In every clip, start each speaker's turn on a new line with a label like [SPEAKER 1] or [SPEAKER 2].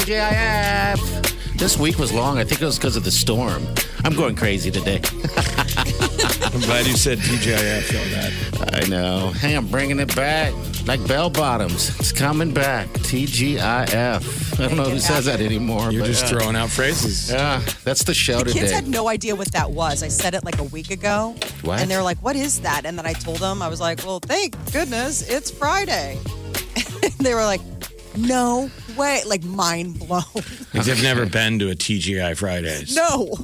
[SPEAKER 1] Friday, TGIF. This week was long. I think it was because of the storm. I'm going crazy today.
[SPEAKER 2] I'm glad you said TGIF on that.
[SPEAKER 1] I know. Hey, I'm bringing it back. Like bell bottoms. It's coming back. TGIF. I don't know who says that anymore.
[SPEAKER 2] You're
[SPEAKER 1] but,
[SPEAKER 2] just
[SPEAKER 1] uh,
[SPEAKER 2] throwing out phrases.
[SPEAKER 1] Yeah, that's the show
[SPEAKER 3] The
[SPEAKER 1] today.
[SPEAKER 3] kids had no idea what that was. I said it like a week ago.
[SPEAKER 1] What?
[SPEAKER 3] And they were like, what is that? And then I told them, I was like, well, thank goodness it's Friday. and they were like, no way. Like mind blown.
[SPEAKER 2] Because they've never been to a TGI Fridays.
[SPEAKER 3] no.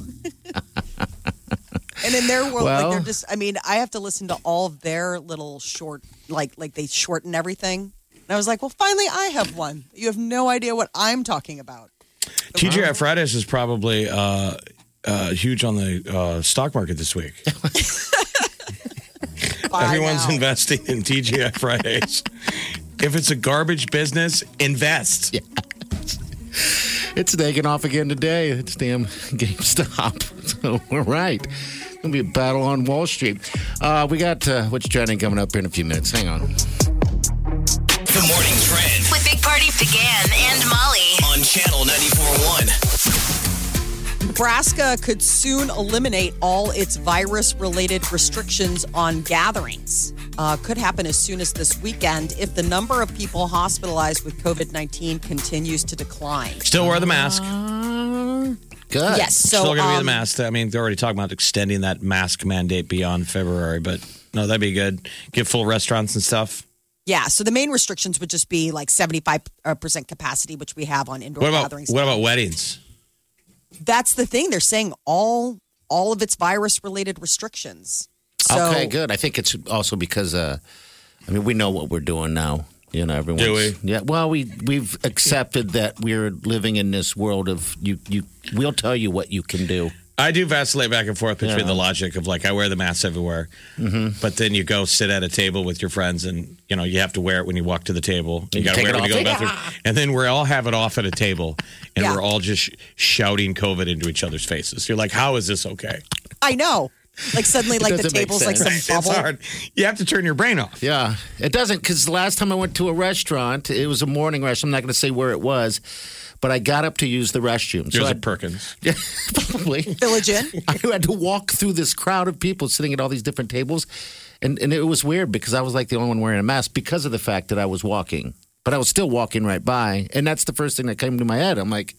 [SPEAKER 3] and in their world,
[SPEAKER 1] Well-
[SPEAKER 3] like they're just, I mean, I have to listen to all of their little short, like, like they shorten everything. And I was like, well, finally I have one. You have no idea what I'm talking about.
[SPEAKER 2] TGI Fridays is probably uh, uh, huge on the uh, stock market this week. Everyone's
[SPEAKER 3] now.
[SPEAKER 2] investing in TGI Fridays. if it's a garbage business, invest. Yeah.
[SPEAKER 1] It's taking off again today. It's damn GameStop. So we're right. It's going to be a battle on Wall Street. Uh, we got uh, what's trending coming up here in a few minutes. Hang on.
[SPEAKER 4] The morning trend
[SPEAKER 5] With Big Party began and Molly.
[SPEAKER 4] on channel 94.1.
[SPEAKER 3] Nebraska could soon eliminate all its virus related restrictions on gatherings. Uh, could happen as soon as this weekend if the number of people hospitalized with COVID 19 continues to decline.
[SPEAKER 2] Still wear the mask.
[SPEAKER 1] Good.
[SPEAKER 3] Yes, so
[SPEAKER 2] Still going to be the
[SPEAKER 3] um,
[SPEAKER 2] mask. I mean, they're already talking about extending that mask mandate beyond February, but no, that'd be good. Get full restaurants and stuff.
[SPEAKER 3] Yeah, so the main restrictions would just be like 75% capacity, which we have on indoor
[SPEAKER 2] What about
[SPEAKER 3] gatherings.
[SPEAKER 2] what about weddings?
[SPEAKER 3] That's the thing. They're saying all all of its virus related restrictions. So,
[SPEAKER 1] okay, good. I think it's also because, uh, I mean, we know what we're doing now. You know, everyone.
[SPEAKER 2] Do we?
[SPEAKER 1] Yeah. Well, we we've accepted that we're living in this world of you. You. We'll tell you what you can do.
[SPEAKER 2] I do vacillate back and forth between
[SPEAKER 1] Yeah.
[SPEAKER 2] the logic of like I wear the mask everywhere, mm-hmm. but then you go sit at a table with your friends and you know you have to wear it when you walk to the table. You
[SPEAKER 1] you
[SPEAKER 2] got to wear it
[SPEAKER 1] it
[SPEAKER 2] when you go to the bathroom, and then we all have it off at a table, and
[SPEAKER 3] Yeah.
[SPEAKER 2] we're all just shouting COVID into each other's faces. You're like, how is this okay?
[SPEAKER 3] I know. Like suddenly, like the table's like some
[SPEAKER 1] sense.
[SPEAKER 3] bubble.
[SPEAKER 2] It's hard. You have to turn your brain off.
[SPEAKER 1] Yeah, it doesn't because the last time I went to a restaurant, it was a morning restaurant. I'm not going to say where it was, but I got up to use the restroom.
[SPEAKER 2] There's
[SPEAKER 1] I
[SPEAKER 2] a Perkins.
[SPEAKER 1] Yeah, probably.
[SPEAKER 3] Village Inn.
[SPEAKER 1] I had to walk through this crowd of people sitting at all these different tables, and and it was weird because I was like the only one wearing a mask because of the fact that I was walking, but I was still walking right by, and that's the first thing that came to my head. I'm like.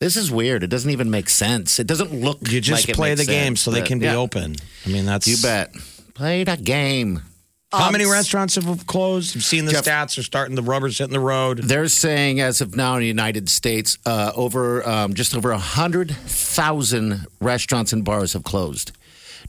[SPEAKER 1] This is weird. It doesn't even make sense. It doesn't look.
[SPEAKER 2] You just
[SPEAKER 1] like it
[SPEAKER 2] play
[SPEAKER 1] makes
[SPEAKER 2] the game
[SPEAKER 1] sense,
[SPEAKER 2] so they
[SPEAKER 1] but
[SPEAKER 2] can be
[SPEAKER 1] yeah,
[SPEAKER 2] open. I mean, that's
[SPEAKER 1] You bet. Play the game.
[SPEAKER 2] How many restaurants have closed? You've seen the
[SPEAKER 1] Jeff-
[SPEAKER 2] stats. They're starting the rubber's hitting the road.
[SPEAKER 1] They're saying, as of now in the United States, uh, over um, just over hundred thousand restaurants and bars have closed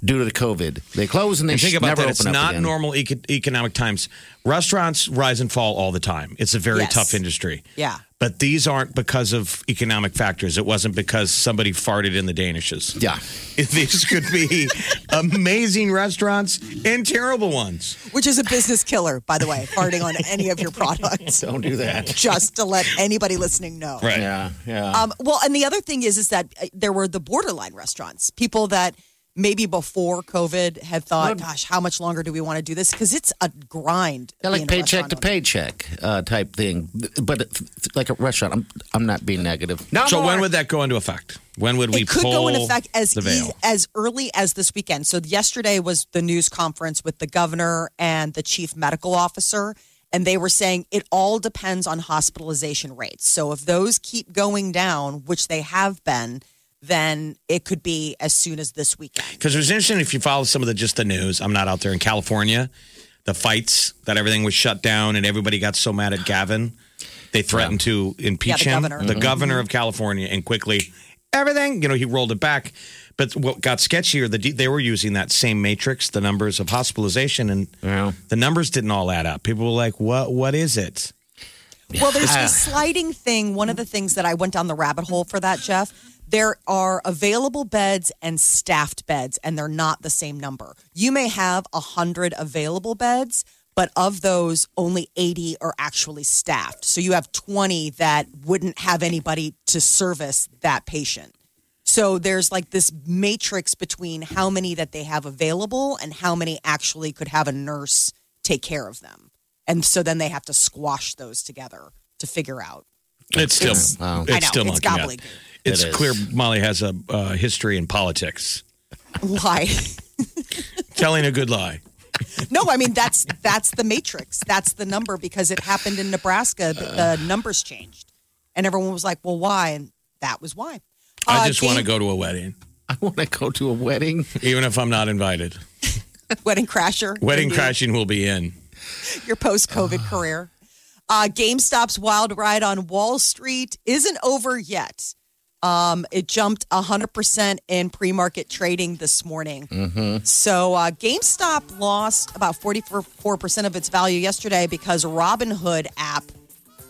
[SPEAKER 1] due to the COVID. They close and they
[SPEAKER 2] And think
[SPEAKER 1] sh-
[SPEAKER 2] about
[SPEAKER 1] never
[SPEAKER 2] that.
[SPEAKER 1] open
[SPEAKER 2] It's
[SPEAKER 1] up
[SPEAKER 2] not
[SPEAKER 1] again.
[SPEAKER 2] normal eco- economic times. Restaurants rise and fall all the time. It's a very
[SPEAKER 3] Yes.
[SPEAKER 2] tough industry.
[SPEAKER 3] Yeah.
[SPEAKER 2] But these aren't because of economic factors. It wasn't because somebody farted in the Danishes.
[SPEAKER 1] Yeah,
[SPEAKER 2] These could be amazing restaurants and terrible ones.
[SPEAKER 3] which is a business killer, by the way, farting on any of your products.
[SPEAKER 1] don't do that.
[SPEAKER 3] Just to let anybody listening know.
[SPEAKER 2] Right.
[SPEAKER 1] Yeah, yeah.
[SPEAKER 3] Um, well, and the other thing is, is that uh, there were the borderline restaurants, people that maybe before COVID had thought, "Gosh, how much longer do we want to do this?" Because it's a grind.
[SPEAKER 1] Yeah, like paycheck to paycheck uh, type thing, but it- like a restaurant. I'm I'm not being negative. No
[SPEAKER 2] So
[SPEAKER 1] more.
[SPEAKER 2] when would that go into effect? When would we
[SPEAKER 3] It could
[SPEAKER 2] pull
[SPEAKER 3] go in effect as
[SPEAKER 2] the
[SPEAKER 3] as early as this weekend. So yesterday was the news conference with the governor and the chief medical officer, and they were saying it all depends on hospitalization rates. So if those keep going down, which they have been, then it could be as soon as this weekend.
[SPEAKER 2] Because it was interesting if you follow some of the just the news. I'm not out there in California. The fights that everything was shut down and everybody got so mad at Gavin, they threatened to impeach
[SPEAKER 3] Yeah, the
[SPEAKER 2] him,
[SPEAKER 3] governor.
[SPEAKER 2] the mm-hmm. governor of California, and quickly everything. You know, he rolled it back. But what got sketchier, the they were using that same matrix, the numbers of hospitalization, and
[SPEAKER 1] Yeah.
[SPEAKER 2] the numbers didn't all add up. People were like, "What? What is it?"
[SPEAKER 3] Well, there's this sliding thing. One of the things that I went down the rabbit hole for that, Jeff, there are available beds and staffed beds, and they're not the same number. You may have 100 available beds, but of those, only 80 are actually staffed. So you have 20 that wouldn't have anybody to service that patient. So there's like this matrix between how many that they have available and how many actually could have a nurse take care of them. And so then they have to squash those together to figure out.
[SPEAKER 2] It's still,
[SPEAKER 3] It's-
[SPEAKER 1] Wow.
[SPEAKER 2] it's
[SPEAKER 3] I know,
[SPEAKER 2] still
[SPEAKER 3] it's
[SPEAKER 2] monkeying out. It's
[SPEAKER 1] It is.
[SPEAKER 2] clear Molly has a uh, history in politics.
[SPEAKER 3] Why?
[SPEAKER 2] Telling a good lie.
[SPEAKER 3] no, I mean that's that's the matrix. That's the number because it happened in Nebraska. The, the numbers changed, and everyone was like, "Well, why?" And that was why.
[SPEAKER 2] I
[SPEAKER 3] Uh,
[SPEAKER 2] just want to go to a wedding,
[SPEAKER 1] I want to go to a wedding.
[SPEAKER 2] even if I'm not invited.
[SPEAKER 3] wedding crasher.
[SPEAKER 2] Wedding
[SPEAKER 3] Indeed.
[SPEAKER 2] crashing will be in.
[SPEAKER 3] your post-COVID career. Uh, GameStop's wild ride on Wall Street isn't over yet. Um, it jumped 100% in pre-market trading this morning. So uh, GameStop lost about 44% of its value yesterday because Robinhood app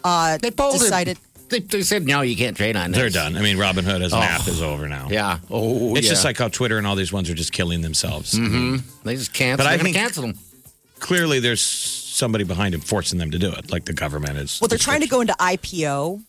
[SPEAKER 3] uh,
[SPEAKER 1] They pulled
[SPEAKER 3] decided.
[SPEAKER 1] They, they said no, you can't trade on this.
[SPEAKER 2] They're done. I mean, Robinhood as an app is over now.
[SPEAKER 1] Yeah. Oh,
[SPEAKER 2] It's
[SPEAKER 1] yeah.
[SPEAKER 2] just like how Twitter and all these ones are just killing themselves.
[SPEAKER 1] they just cancel.
[SPEAKER 2] But I think-
[SPEAKER 1] cancel them.
[SPEAKER 2] Clearly, there's somebody behind him forcing them to do it, like the government is.
[SPEAKER 3] Well, they're trying to go into IPO.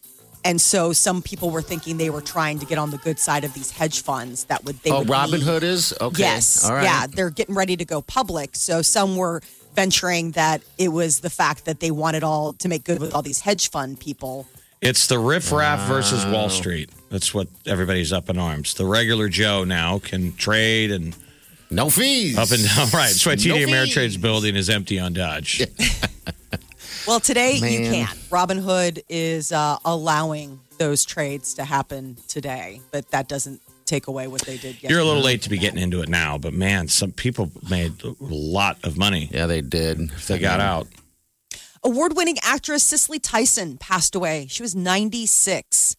[SPEAKER 3] And so some people were thinking they were trying to get on the good side of these hedge funds that would they
[SPEAKER 1] Oh,
[SPEAKER 3] would
[SPEAKER 1] Robin
[SPEAKER 3] need-
[SPEAKER 1] Hood is okay.
[SPEAKER 3] Yes.
[SPEAKER 1] All right.
[SPEAKER 3] Yeah, they're getting ready to go public. So some were venturing that it was the fact that they wanted all to make good with all these hedge fund people.
[SPEAKER 2] It's the riffraff versus Wall Street. That's what everybody's up in arms. The regular Joe now can trade and
[SPEAKER 1] No fees.
[SPEAKER 2] up and down. Right. That's why TD
[SPEAKER 1] No
[SPEAKER 2] Ameritrade's building is empty on Dodge.
[SPEAKER 3] Well, today you
[SPEAKER 1] Man.
[SPEAKER 3] can. Robinhood is uh, allowing those trades to happen today, but that doesn't take away what they did yesterday.
[SPEAKER 2] You're a little late to be getting into it now, but man, some people made a lot of money.
[SPEAKER 1] Yeah, they did.
[SPEAKER 2] They got out.
[SPEAKER 3] Award winning actress Cicely Tyson passed away. She was 96.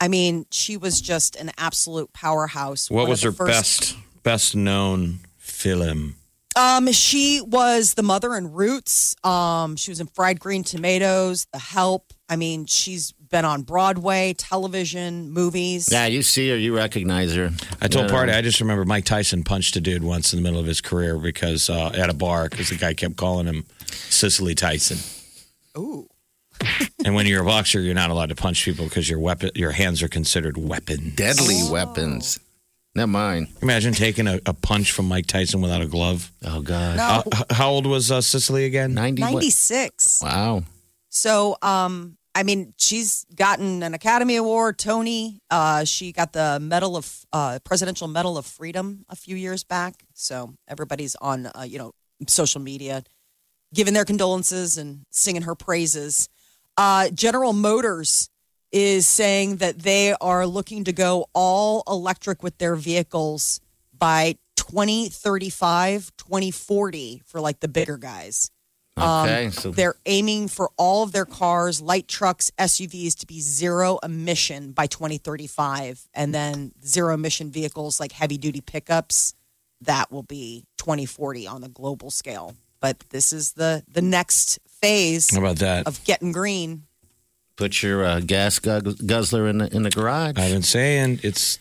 [SPEAKER 3] I mean, she was just an absolute powerhouse.
[SPEAKER 2] What
[SPEAKER 3] One
[SPEAKER 2] was her
[SPEAKER 3] first-
[SPEAKER 2] best best known film?
[SPEAKER 3] Um, she was the mother in Roots. Um, she was in Fried Green Tomatoes, The Help. I mean, she's been on Broadway, television, movies.
[SPEAKER 1] Yeah, you see her, you recognize her.
[SPEAKER 2] I told
[SPEAKER 1] Yeah.
[SPEAKER 2] Party, I just remember Mike Tyson punched a dude once in the middle of his career because uh, at a bar because the guy kept calling him Cicely Tyson.
[SPEAKER 3] Ooh.
[SPEAKER 2] And when you're a boxer, you're not allowed to punch people because your weapon, your hands are considered weapons.
[SPEAKER 1] Deadly weapons. Never mind.
[SPEAKER 2] Imagine taking a, a punch from Mike Tyson without a glove.
[SPEAKER 1] Oh God.
[SPEAKER 3] No,
[SPEAKER 2] Uh, h- how old was uh, Cicely again?
[SPEAKER 1] Ninety. what?
[SPEAKER 3] 96.
[SPEAKER 1] Wow.
[SPEAKER 3] So, um, I mean, she's gotten an Academy Award, Tony. Uh, she got the Medal of uh, Presidential Medal of Freedom a few years back. So everybody's on, uh, you know, social media, giving their condolences and singing her praises. Uh, General Motors is saying that they are looking to go all electric with their vehicles by 2035, 2040 for like the bigger guys.
[SPEAKER 1] Okay. so
[SPEAKER 3] Um, They're aiming for all of their cars, light trucks, SUVs to be zero emission by 2035. And then zero emission vehicles like heavy duty pickups, that will be 2040 on the global scale. But this is the the next phase
[SPEAKER 2] How about that?
[SPEAKER 3] of getting green.
[SPEAKER 1] Put your uh, gas gu- guzzler in the in the garage.
[SPEAKER 2] I've been saying it's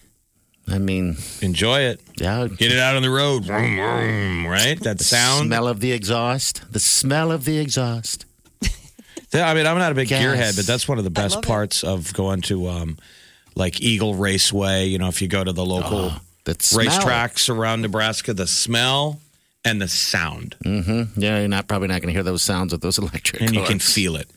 [SPEAKER 1] I mean,
[SPEAKER 2] enjoy it.
[SPEAKER 1] yeah.
[SPEAKER 2] Get it out on the road. Vroom, vroom, right? That sound.
[SPEAKER 1] Smell of the exhaust. The smell of the exhaust.
[SPEAKER 2] Yeah, I mean, I'm not a big
[SPEAKER 1] Gas.
[SPEAKER 2] gearhead, but that's one of the best
[SPEAKER 3] love it.
[SPEAKER 2] parts of going to um, like Eagle Raceway. You know, if you go to the local
[SPEAKER 1] That smell.
[SPEAKER 2] racetracks around Nebraska, the smell and the sound,
[SPEAKER 1] Mm-hmm. Yeah, you're not probably not going to hear those sounds with those electric.
[SPEAKER 2] and you can feel it.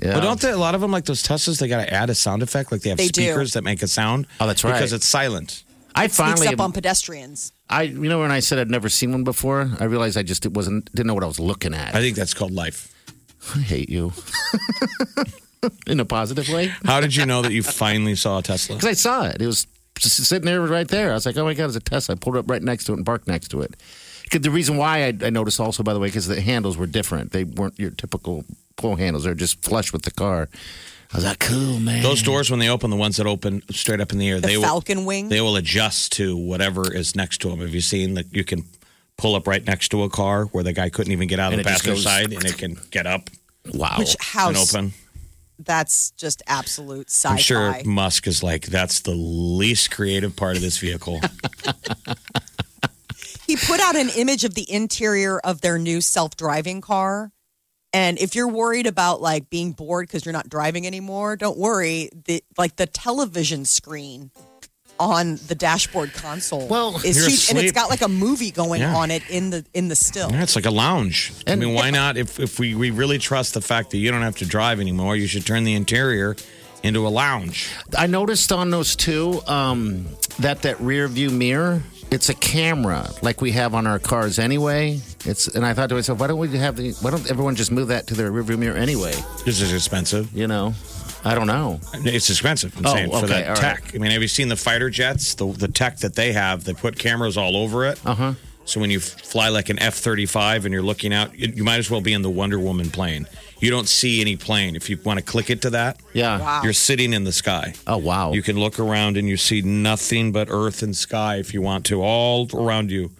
[SPEAKER 1] Yeah.
[SPEAKER 2] But don't they, a lot of them, like those Teslas, they got to add a sound effect? Like they have
[SPEAKER 3] They do.
[SPEAKER 2] speakers that make a sound?
[SPEAKER 1] Oh, that's right.
[SPEAKER 2] Because it's silent.
[SPEAKER 1] I
[SPEAKER 3] Sneaks
[SPEAKER 1] finally,
[SPEAKER 3] up on pedestrians.
[SPEAKER 1] I you know when I said I'd never seen one before, I realized I just it wasn't didn't know what I was looking at.
[SPEAKER 2] I think that's called life.
[SPEAKER 1] I hate you. In a positive way.
[SPEAKER 2] How did you know that you finally saw a Tesla?
[SPEAKER 1] Because I saw it. It was just sitting there right there. I was like, oh my God, it's a Tesla. I pulled up right next to it and parked next to it. 'Cause the reason why I, I noticed also, by the way, because the handles were different. They weren't your typical pull handles. They're just flush with the car. I was like, cool, man.
[SPEAKER 2] Those doors, when they open, the ones that open straight up in the air,
[SPEAKER 3] The
[SPEAKER 2] they
[SPEAKER 3] Falcon
[SPEAKER 2] will,
[SPEAKER 3] wing.
[SPEAKER 2] They will adjust to whatever is next to them. Have you seen that you can pull up right next to a car where the guy couldn't even get out of the passenger
[SPEAKER 1] goes-
[SPEAKER 2] side and it can get up
[SPEAKER 1] Wow.
[SPEAKER 3] Which
[SPEAKER 2] and
[SPEAKER 3] house?
[SPEAKER 2] open?
[SPEAKER 3] That's just absolute sci-fi.
[SPEAKER 2] I'm sure Musk is like, that's the least creative part of this vehicle.
[SPEAKER 3] He put out an image of the interior of their new self-driving car. And if you're worried about like being bored because you're not driving anymore, don't worry. The like the television screen on the dashboard console
[SPEAKER 1] Well,
[SPEAKER 3] is
[SPEAKER 2] You're
[SPEAKER 3] huge, and it's got like a movie going
[SPEAKER 2] Yeah.
[SPEAKER 3] on it in the in the still.
[SPEAKER 2] yeah, it's like a lounge. I mean, why not? If, if we, we really trust the fact that you don't have to drive anymore, you should turn the interior into a lounge.
[SPEAKER 1] I noticed on those two um, that that rear view mirror, it's a camera like we have on our cars anyway. It's and I thought to myself, why don't we have the? Why don't everyone just move that to their rearview mirror anyway?
[SPEAKER 2] This is expensive.
[SPEAKER 1] You know, I don't know.
[SPEAKER 2] It's expensive. I'm
[SPEAKER 1] Oh,
[SPEAKER 2] saying for that
[SPEAKER 1] all right.
[SPEAKER 2] tech. I mean, have you seen the fighter jets? The the tech that they have, they put cameras all over it. Uh
[SPEAKER 1] Uh-huh.
[SPEAKER 2] So when you fly like an F thirty five and you're looking out, you, you might as well be in the Wonder Woman plane. You don't see any plane. If you want to click it to that,
[SPEAKER 1] Yeah.
[SPEAKER 3] Wow.
[SPEAKER 2] you're sitting in the sky.
[SPEAKER 1] Oh wow.
[SPEAKER 2] You can look around and you see nothing but earth and sky if you want to, all around you,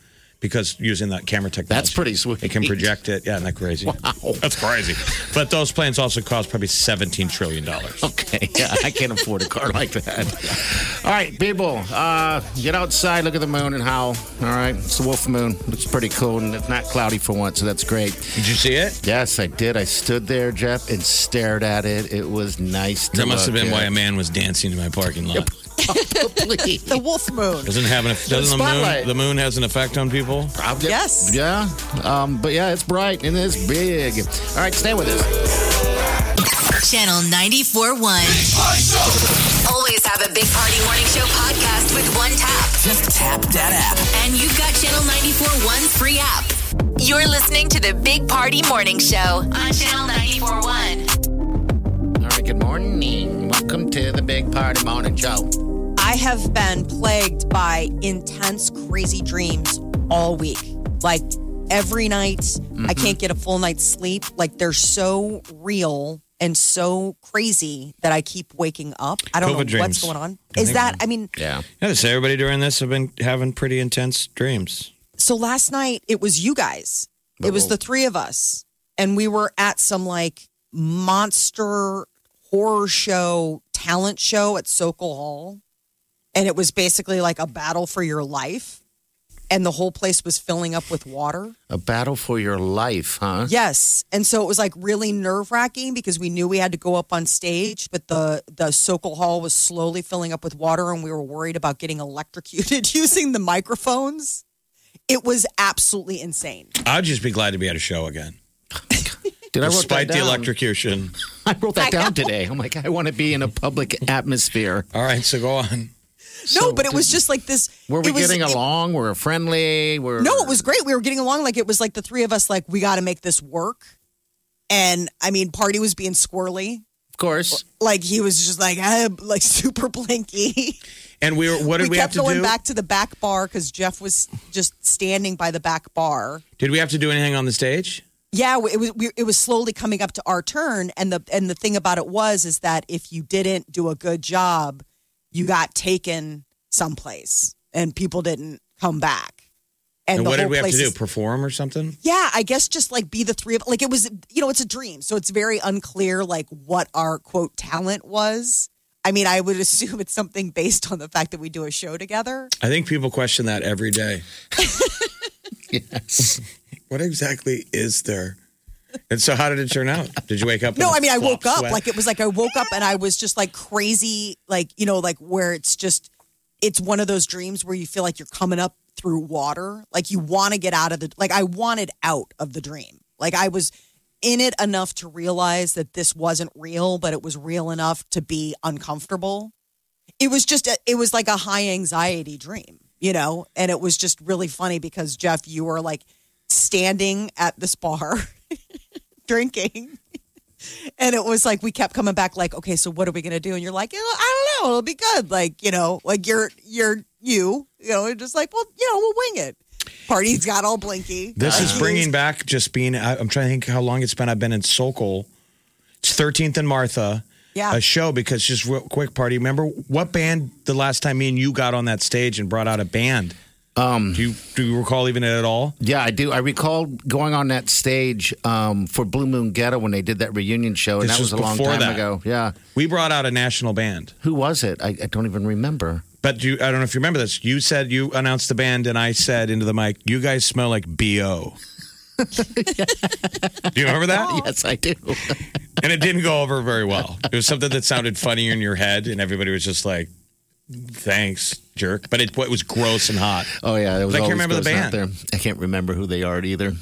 [SPEAKER 2] because using that camera technology.
[SPEAKER 1] That's pretty sweet.
[SPEAKER 2] It can project it. Yeah, isn't that crazy? Wow. That's crazy. But those planes also cost probably $17 trillion.
[SPEAKER 1] Okay, yeah, I can't afford a car like that. All right, people, uh, get outside, look at the moon and howl. All right, it's the wolf moon. Looks pretty cool, and it's not cloudy for once, so that's great.
[SPEAKER 2] Did you see it?
[SPEAKER 1] Yes, I did. I stood there, Jeff, and stared at it. It was nice. To
[SPEAKER 2] That must have been why a man was dancing in my parking lot.
[SPEAKER 1] Probably.
[SPEAKER 3] The wolf moon.
[SPEAKER 2] Doesn't have an doesn't the moon
[SPEAKER 1] spotlight.
[SPEAKER 2] the moon has an effect on people?
[SPEAKER 1] Probably-
[SPEAKER 3] Yes.
[SPEAKER 1] Yeah. Um, but yeah, it's bright and it's big. All right, stay with us.
[SPEAKER 5] Channel 94.1. Always have a Big Party Morning Show podcast with one tap.
[SPEAKER 4] Just tap that app.
[SPEAKER 5] And you've got Channel 94.1's free app. You're listening to the Big Party Morning Show on Channel 94.1.
[SPEAKER 1] All right, good morning. Welcome to the Big Party Morning Show.
[SPEAKER 3] I have been plagued by intense, crazy dreams all week. Like every night, I mm-hmm. can't get a full night's sleep. Like they're so real and so crazy that I keep waking up. I don't
[SPEAKER 2] COVID
[SPEAKER 3] know
[SPEAKER 2] dreams.
[SPEAKER 3] what's going on. Is that, I mean,
[SPEAKER 1] Yeah.
[SPEAKER 2] Yeah, so everybody during this have been having pretty intense dreams.
[SPEAKER 3] so last night it was you guys. It was the three of us. And we were at some like monster horror show, talent show at Sokol Hall. And it was basically like a battle for your life. And the whole place was filling up with water.
[SPEAKER 1] A battle for your life, huh?
[SPEAKER 3] Yes. And so it was like really nerve wracking because we knew we had to go up on stage, but the, the Sokol Hall was slowly filling up with water and we were worried about getting electrocuted using the microphones. It was absolutely insane.
[SPEAKER 2] I'd just be glad to be at a show again.
[SPEAKER 1] Did I wrote
[SPEAKER 2] Despite
[SPEAKER 1] that
[SPEAKER 2] the
[SPEAKER 1] down?
[SPEAKER 2] electrocution.
[SPEAKER 1] I wrote that down today. I'm like, I want to be in a public atmosphere.
[SPEAKER 2] All right, so go on.
[SPEAKER 3] no, but it was just like this.
[SPEAKER 1] Were we
[SPEAKER 3] it was-
[SPEAKER 1] getting
[SPEAKER 3] it-
[SPEAKER 1] along? Were we friendly? Were
[SPEAKER 3] No, it was great. We were getting along like it was like the three of us, like, we got to make this work. And I mean, Party was being squirrely.
[SPEAKER 1] Of course.
[SPEAKER 3] Like he was just like, ah, like super blinky.
[SPEAKER 2] And we were what did
[SPEAKER 3] we
[SPEAKER 2] we, have
[SPEAKER 3] kept
[SPEAKER 2] to
[SPEAKER 3] going
[SPEAKER 2] do?
[SPEAKER 3] back to the back bar because Jeff was just standing by the back bar.
[SPEAKER 2] Did we have to do anything on the stage?
[SPEAKER 3] Yeah, it was we, it was slowly coming up to our turn, and the and the thing about it was is that if you didn't do a good job, you got taken someplace, and people didn't come back.
[SPEAKER 2] And,
[SPEAKER 3] the
[SPEAKER 2] what did
[SPEAKER 3] whole
[SPEAKER 2] we have to
[SPEAKER 3] place
[SPEAKER 2] do?
[SPEAKER 3] is-
[SPEAKER 2] Perform or something?
[SPEAKER 3] yeah, I guess just like be the three of like it was you know it's a dream, so it's very unclear like what our quote talent was. I mean, I would assume it's something based on the fact that we do a show together.
[SPEAKER 2] I think people question that every day.
[SPEAKER 1] Yes.
[SPEAKER 2] What exactly is there? And so, how did it turn out? Did you wake up?
[SPEAKER 3] No, I mean, I woke up
[SPEAKER 2] sweat?
[SPEAKER 3] like it was like I woke up and I was just like crazy, like you know, like where it's just it's one of those dreams where you feel like you're coming up through water, like you want to get out of the like I wanted out of the dream, like I was in it enough to realize that this wasn't real, but it was real enough to be uncomfortable. It was just a, it was like a high anxiety dream, you know, and it was just really funny because Jeff, you were like standing at this bar drinking and it was like we kept coming back like okay so what are we gonna do and you're like "Oh, i don't know it'll be good like you know like you're you're you you know just like well you know we'll wing it party's got all blinky
[SPEAKER 2] This is bringing back just being. I- I'm trying to think how long it's been. I've been in Sokol. It's 13th and Martha.
[SPEAKER 3] Yeah.
[SPEAKER 2] A show because just real quick party. Remember what band the last time me and you got on that stage and brought out a band? Um, do you do you recall even it at all?
[SPEAKER 1] Yeah, I do. I recall going on that stage um, for Blue Moon Ghetto when they did that reunion show, and
[SPEAKER 2] This
[SPEAKER 1] that was,
[SPEAKER 2] was
[SPEAKER 1] a long time
[SPEAKER 2] that.
[SPEAKER 1] ago. Yeah.
[SPEAKER 2] We brought out a national band.
[SPEAKER 1] Who was it? I, I don't even remember.
[SPEAKER 2] But you, I don't know if you remember this. You said you announced the band, and I said into the mic, "You guys smell like bo." do you remember that?
[SPEAKER 1] Yes, I do.
[SPEAKER 2] And it didn't go over very well. It was something that sounded funnier in your head, and everybody was just like, "Thanks, jerk." But it, it was gross and hot.
[SPEAKER 1] Oh yeah, it was
[SPEAKER 2] I can't
[SPEAKER 1] always
[SPEAKER 2] remember the
[SPEAKER 1] goes
[SPEAKER 2] band.
[SPEAKER 1] There. I can't remember who they are either.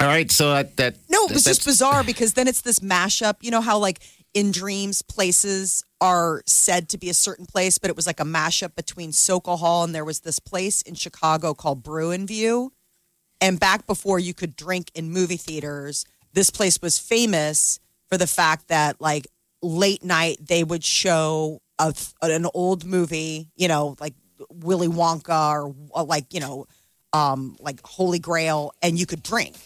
[SPEAKER 1] All right, so that, that
[SPEAKER 3] No, it was
[SPEAKER 1] that-
[SPEAKER 3] just bizarre because then it's this mashup. You know how like in dreams places are said to be a certain place, but it was like a mashup between Sokol Hall and there was this place in Chicago called Brew and View. And back before you could drink in movie theaters, this place was famous for the fact that like late night they would show a, an old movie, you know, like Willy Wonka or, or like, you know, um, like Holy Grail, and you could drink.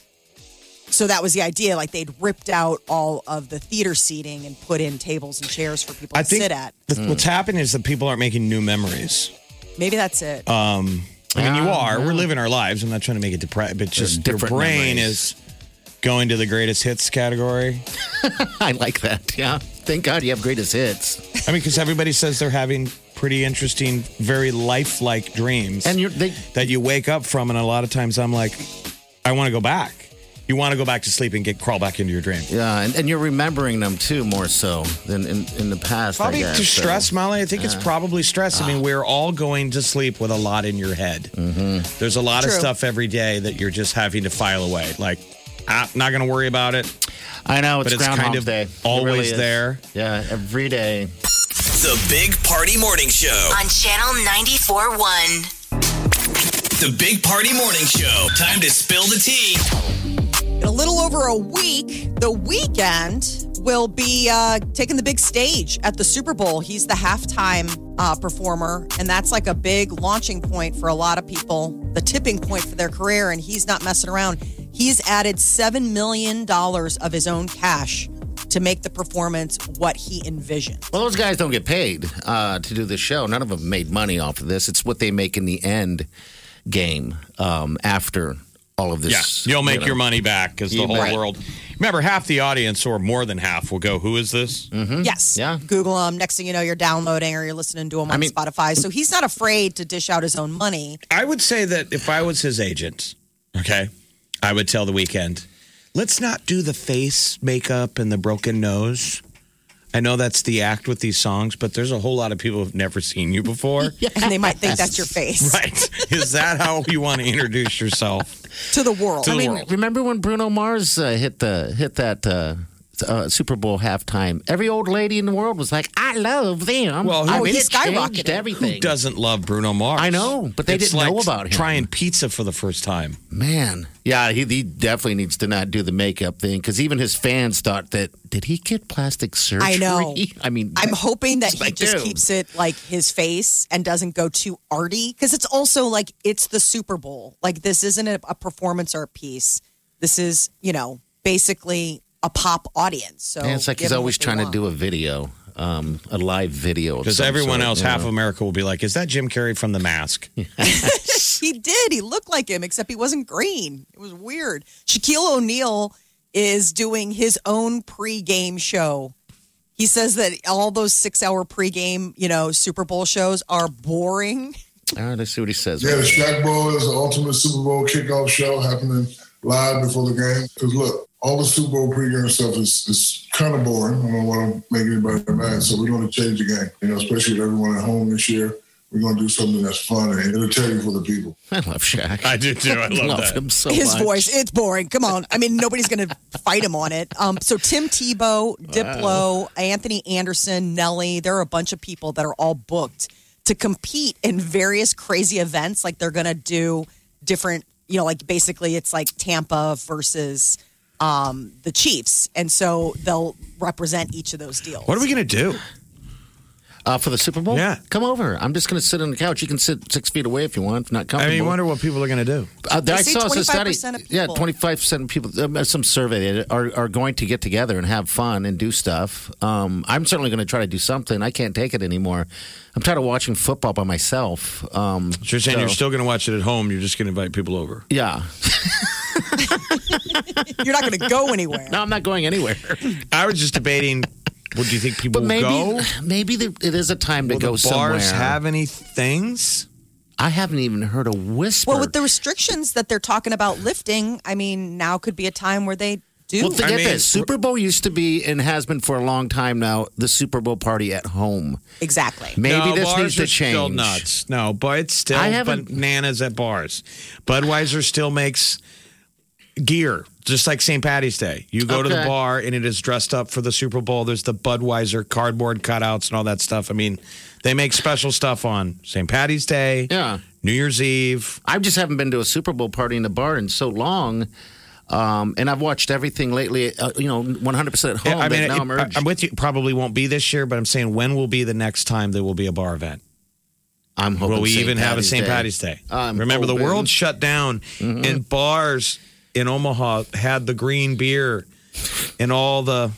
[SPEAKER 3] So that was the idea. Like they'd ripped out all of the theater seating and put in tables and chairs for people to
[SPEAKER 2] think
[SPEAKER 3] sit at.
[SPEAKER 2] the- what's happening is that people aren't making new memories.
[SPEAKER 3] Maybe that's it.
[SPEAKER 2] Um, I mean, you
[SPEAKER 1] ah,
[SPEAKER 2] are.
[SPEAKER 1] yeah.
[SPEAKER 2] We're living our lives. I'm not trying to make it depressed, but just your
[SPEAKER 1] different
[SPEAKER 2] brain
[SPEAKER 1] memories.
[SPEAKER 2] is going to the greatest hits category.
[SPEAKER 1] I like that. Yeah, thank God you have greatest hits,
[SPEAKER 2] I mean, because everybody says they're having pretty interesting, very lifelike dreams
[SPEAKER 1] and you're they.
[SPEAKER 2] that you wake up from, and a lot of times I'm like, I want to go back. You want to go back to sleep and get crawl back into your dream.
[SPEAKER 1] Yeah, and, and you're remembering them too more so than in, in the past. I
[SPEAKER 2] Probably
[SPEAKER 1] guess,
[SPEAKER 2] to
[SPEAKER 1] so.
[SPEAKER 2] stress, Molly. I think it's probably stress. I mean, we're all going to sleep with a lot in your head. Mm-hmm. There's a lot of
[SPEAKER 3] True.
[SPEAKER 2] stuff every day that you're just having to file away. Like, I'm not going to worry about it.
[SPEAKER 1] I know it's,
[SPEAKER 2] But it's
[SPEAKER 1] Groundhog
[SPEAKER 2] kind of
[SPEAKER 1] Day.
[SPEAKER 2] Always
[SPEAKER 1] really
[SPEAKER 2] there.
[SPEAKER 1] Yeah, every day.
[SPEAKER 4] The Big Party Morning Show.
[SPEAKER 5] On Channel 94.1.
[SPEAKER 4] The Big Party Morning Show. Time to spill the tea.
[SPEAKER 3] In a little over a week, the Weeknd will be uh, taking the big stage at the Super Bowl. He's the halftime uh, performer, and that's like a big launching point for a lot of people, the tipping point for their career. And he's not messing around. He's added $7 million of his own cash to make the performance what he envisioned.
[SPEAKER 1] Well, those guys don't get paid uh, to do the show. None of them made money off of this. It's what they make in the end game um, after all of this.
[SPEAKER 2] Yeah, you'll make
[SPEAKER 1] you know.
[SPEAKER 2] your money back because the whole
[SPEAKER 1] bet.
[SPEAKER 2] world. Remember, half the audience, or more than half, will go, "Who is this?"
[SPEAKER 3] Yes.
[SPEAKER 1] Yeah.
[SPEAKER 3] Google them. Next thing you know, you're downloading or you're listening to them on
[SPEAKER 1] I mean-
[SPEAKER 3] Spotify. So he's not afraid to dish out his own money.
[SPEAKER 2] I would say that if I was his agent, okay, I would tell the Weeknd, let's not do the face makeup and the broken nose. I know that's the act with these songs, but there's a whole lot of people who've never seen you before.
[SPEAKER 3] And they might think that's your face
[SPEAKER 2] Right. Is that how you want to introduce yourself?
[SPEAKER 3] to the world.
[SPEAKER 2] To
[SPEAKER 1] I
[SPEAKER 2] the
[SPEAKER 1] mean,
[SPEAKER 2] world.
[SPEAKER 1] remember when Bruno Mars uh, hit the hit that uh, uh, Super Bowl halftime? Every old lady in the world was like, "I love them."
[SPEAKER 2] Well, who-
[SPEAKER 1] I mean,
[SPEAKER 3] he
[SPEAKER 1] it
[SPEAKER 3] skyrocketed.
[SPEAKER 1] everything.
[SPEAKER 2] Who doesn't love Bruno Mars?
[SPEAKER 1] I know, but they
[SPEAKER 2] It's
[SPEAKER 1] didn't know about him.
[SPEAKER 2] Trying pizza for the first time.
[SPEAKER 1] Man, yeah, he, he definitely needs to not do the makeup thing because even his fans thought that did he get plastic surgery?
[SPEAKER 3] I know.
[SPEAKER 1] I mean,
[SPEAKER 3] I'm hoping that he just
[SPEAKER 1] dude.
[SPEAKER 3] keeps it like his face and doesn't go too arty because it's also like it's the Super Bowl. Like this isn't a, a performance art piece. This is you know basically a pop audience. So
[SPEAKER 1] man, it's like he's always
[SPEAKER 3] what they
[SPEAKER 1] trying to do a video, um, a live video.
[SPEAKER 2] Because everyone
[SPEAKER 1] sort,
[SPEAKER 2] else, half
[SPEAKER 1] know?
[SPEAKER 2] of America will be like, is that Jim Carrey from The Mask?
[SPEAKER 3] He did. He looked like him, except he wasn't green. It was weird. Shaquille O'Neal is doing his own pregame show. He says that all those six-hour pregame, you know, Super Bowl shows are boring.
[SPEAKER 1] All right, let's see what he says.
[SPEAKER 6] Yeah, the Shaq Bowl is the ultimate Super Bowl kickoff show happening live before the game. Because look, all the Super Bowl pregame stuff is, is kind of boring. I don't want to make anybody mad, so we're going to change the game. You know, especially with everyone at home this year. We're going to do something that's fun and entertaining for the people.
[SPEAKER 1] I love Shaq.
[SPEAKER 2] I do too. I love that.
[SPEAKER 1] him so
[SPEAKER 3] his
[SPEAKER 1] much.
[SPEAKER 3] voice it's boring come on i mean nobody's gonna fight him on it um so tim tebow diplo anthony anderson nelly there are a bunch of people that are all booked to compete in various crazy events like they're gonna do different you know like basically it's like tampa versus um the chiefs and so they'll represent each of those deals
[SPEAKER 2] What are we going to do?
[SPEAKER 1] Uh, for the Super Bowl?
[SPEAKER 2] Yeah.
[SPEAKER 1] Come over. I'm just going to sit on the couch. You can sit six feet away if you want, if not
[SPEAKER 2] I
[SPEAKER 1] comfortable.
[SPEAKER 2] mean, you wonder what people are going to do.
[SPEAKER 1] Uh, I saw some study.
[SPEAKER 3] 25% of
[SPEAKER 1] Yeah,
[SPEAKER 3] people.
[SPEAKER 1] 25% of people, um, some survey that are, are going to get together and have fun and do stuff. Um, I'm certainly going to try to do something. I can't take it anymore. I'm tired of watching football by myself. Um,
[SPEAKER 2] So you're saying
[SPEAKER 1] so-
[SPEAKER 2] you're still going to watch it at home. You're just going to invite people over.
[SPEAKER 1] Yeah.
[SPEAKER 3] You're not going to go anywhere.
[SPEAKER 1] No, I'm not going anywhere.
[SPEAKER 2] I was just debating. Well, do you think people
[SPEAKER 1] But maybe
[SPEAKER 2] will go?
[SPEAKER 1] maybe there, it is a time to
[SPEAKER 2] Will
[SPEAKER 1] go
[SPEAKER 2] the
[SPEAKER 1] somewhere.
[SPEAKER 2] bars have any things?
[SPEAKER 1] I haven't even heard a whisper.
[SPEAKER 3] Well, with the restrictions that they're talking about lifting, I mean, now could be a time where they do.
[SPEAKER 1] Well, think
[SPEAKER 2] I mean,
[SPEAKER 1] this. Super Bowl used to be and has been for a long time now the Super Bowl party at home.
[SPEAKER 3] exactly.
[SPEAKER 1] Maybe
[SPEAKER 2] no,
[SPEAKER 1] this
[SPEAKER 2] bars
[SPEAKER 1] needs to
[SPEAKER 2] are Still nuts. No, but it's still
[SPEAKER 1] I haven't-
[SPEAKER 2] bananas at bars. Budweiser still makes gear, just like St. Patty's Day. You go to the bar and it is dressed up for the Super Bowl. There's the Budweiser cardboard cutouts and all that stuff. I mean, they make special stuff on St. Patty's Day,
[SPEAKER 1] Yeah.
[SPEAKER 2] New Year's Eve.
[SPEAKER 1] I just haven't been to a Super Bowl party in a bar in so long. Um, and I've watched everything lately, uh, you know, 100% at home.
[SPEAKER 2] Yeah, I mean,
[SPEAKER 1] now
[SPEAKER 2] it-
[SPEAKER 1] I'm urged.
[SPEAKER 2] I'm with you. Probably won't be this year, but I'm saying when will be the next time there will be a bar event?
[SPEAKER 1] I'm hoping
[SPEAKER 2] Will we
[SPEAKER 1] St.
[SPEAKER 2] even have a St. Patty's Day?
[SPEAKER 1] I'm
[SPEAKER 2] Remember, the world shut down, and bars in Omaha had the green beer and all the,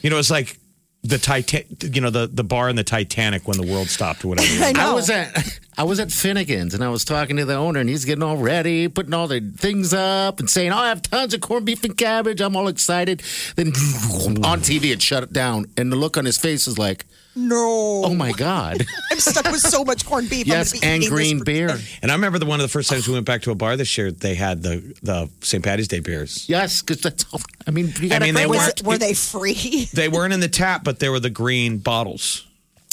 [SPEAKER 2] you know, it's like the Titan, you know, the the bar in the Titanic when the world stopped or whatever.
[SPEAKER 3] I know.
[SPEAKER 1] I was at I was at Finnegan's and I was talking to the owner and he's getting all ready, putting all the things up and saying, "Oh, I have tons of corned beef and cabbage." I'm all excited. Then on TV it shut it down, and the look on his face is like,
[SPEAKER 3] no.
[SPEAKER 1] "Oh my god!"
[SPEAKER 3] I'm stuck with so much corned beef.
[SPEAKER 1] yes,
[SPEAKER 3] be
[SPEAKER 1] and
[SPEAKER 3] eating this
[SPEAKER 1] green beer.
[SPEAKER 2] and I remember the one of the first times we went back to a bar this year, they had the the St. Patty's Day beers.
[SPEAKER 1] Yes, because that's. All, I mean, you
[SPEAKER 2] I
[SPEAKER 1] gotta
[SPEAKER 2] mean, they
[SPEAKER 3] Was
[SPEAKER 2] weren't-
[SPEAKER 3] it- were they free?
[SPEAKER 2] They weren't in the tap, but they were the green bottles.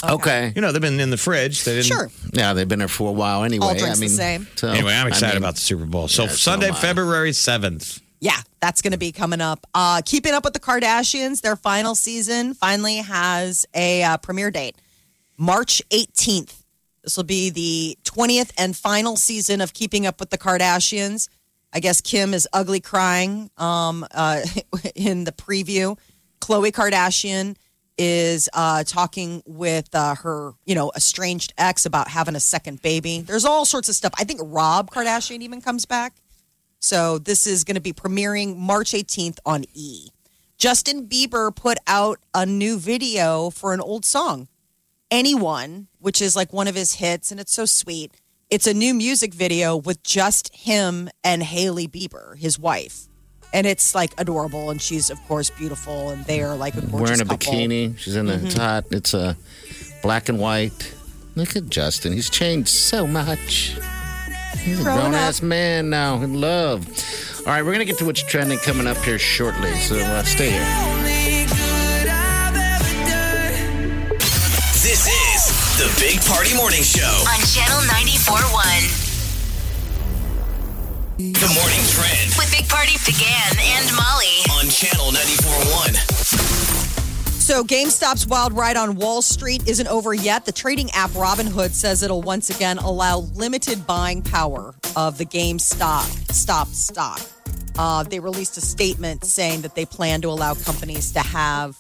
[SPEAKER 1] Okay.
[SPEAKER 2] You know, they've been in the fridge. They didn't.
[SPEAKER 3] Sure.
[SPEAKER 1] Yeah, they've been there for a while anyway.
[SPEAKER 3] All drinks
[SPEAKER 1] I
[SPEAKER 3] the same.
[SPEAKER 1] So,
[SPEAKER 2] Anyway, I'm
[SPEAKER 1] I
[SPEAKER 2] excited
[SPEAKER 1] mean,
[SPEAKER 2] about the Super Bowl. So
[SPEAKER 1] Yeah,
[SPEAKER 2] Sunday,
[SPEAKER 1] am I.
[SPEAKER 2] February seventh.
[SPEAKER 3] Yeah, that's going to be coming up. Uh, keeping up with the Kardashians, their final season finally has a uh, premiere date, March 18th. This will be the 20th and final season of Keeping Up with the Kardashians. I guess Kim is ugly crying um, uh, in the preview. Khloe Kardashian is uh, talking with uh, her, you know, estranged ex about having a second baby. There's all sorts of stuff. I think Rob Kardashian even comes back. So this is going to be premiering March 18th on E. Justin Bieber put out a new video for an old song, Anyone, which is like one of his hits, and it's so sweet. It's a new music video with just him and Hailey Bieber, his wife. And it's like adorable, and she's of course beautiful, and they are like a gorgeous
[SPEAKER 1] wearing a
[SPEAKER 3] couple.
[SPEAKER 1] bikini. She's in the it's hot. It's a black and white. Look at Justin. He's changed so much. He's a
[SPEAKER 3] Grown
[SPEAKER 1] grown ass man now in love. All right, we're gonna get to what's trending coming up here shortly. So uh, stay here.
[SPEAKER 4] This is the Big Party Morning Show.
[SPEAKER 5] On Channel 94.1.
[SPEAKER 4] The morning trend
[SPEAKER 5] With Big Party began and Molly.
[SPEAKER 4] on Channel 94.1.
[SPEAKER 3] So GameStop's wild ride on Wall Street isn't over yet. The trading app Robinhood says it'll once again allow limited buying power of the GameStop stop stock. Uh, they released a statement saying that they plan to allow companies to have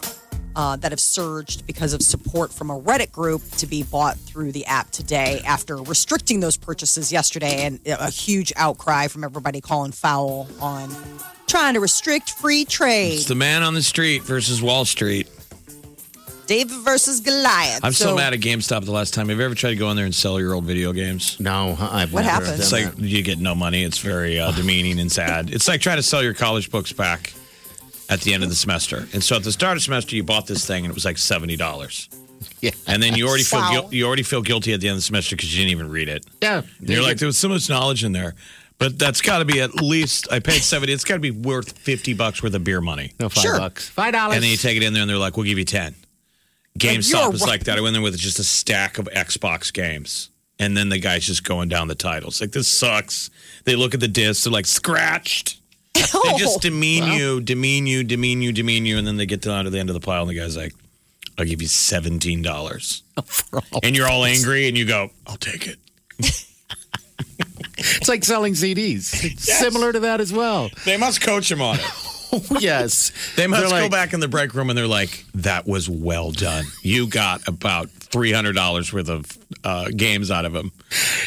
[SPEAKER 3] uh, that have surged because of support from a Reddit group to be bought through the app today after restricting those purchases yesterday and a huge outcry from everybody calling foul on trying to restrict free trade.
[SPEAKER 2] It's the man on the street versus Wall Street.
[SPEAKER 3] David versus Goliath.
[SPEAKER 2] I'm so, mad at GameStop the last time. Have you ever tried to go in there and sell your old video games?
[SPEAKER 1] No, I've
[SPEAKER 3] What
[SPEAKER 1] never
[SPEAKER 3] happened?
[SPEAKER 1] done
[SPEAKER 2] It's like
[SPEAKER 1] that.
[SPEAKER 2] you get no money. It's very uh, demeaning and sad. It's like trying to sell your college books back at the end of the semester. And so at the start of the semester, you bought this thing and it was like seventy dollars.
[SPEAKER 1] yeah,
[SPEAKER 2] And then you already feel
[SPEAKER 3] Wow.
[SPEAKER 2] guil- you already feel guilty at the end of the semester because you didn't even read it.
[SPEAKER 1] yeah.
[SPEAKER 2] And you're like, there was so much knowledge in there. But that's got to be at least I paid seventy. It's got to be worth fifty bucks worth of beer money.
[SPEAKER 1] no five
[SPEAKER 3] Sure.
[SPEAKER 1] bucks, five dollars.
[SPEAKER 2] And then you take it in there and they're like, we'll give you 10. GameStop is
[SPEAKER 3] right.
[SPEAKER 2] like that. I went there with just a stack of Xbox games. And then the guy's just going down the titles. Like, this sucks. They look at the discs, they're like, scratched. They just demean you, demean you, demean you, demean you. And then they get down to the end of the pile and the guy's like, I'll give you $17. And you're all angry and you go, I'll take it.
[SPEAKER 1] It's like selling CDs. It's Similar to that as well.
[SPEAKER 2] They must coach him on it.
[SPEAKER 1] yes.
[SPEAKER 2] They must
[SPEAKER 1] They're
[SPEAKER 2] go back in the break room and they're like, "That was well done. You got about three hundred dollars worth of uh, games out of him,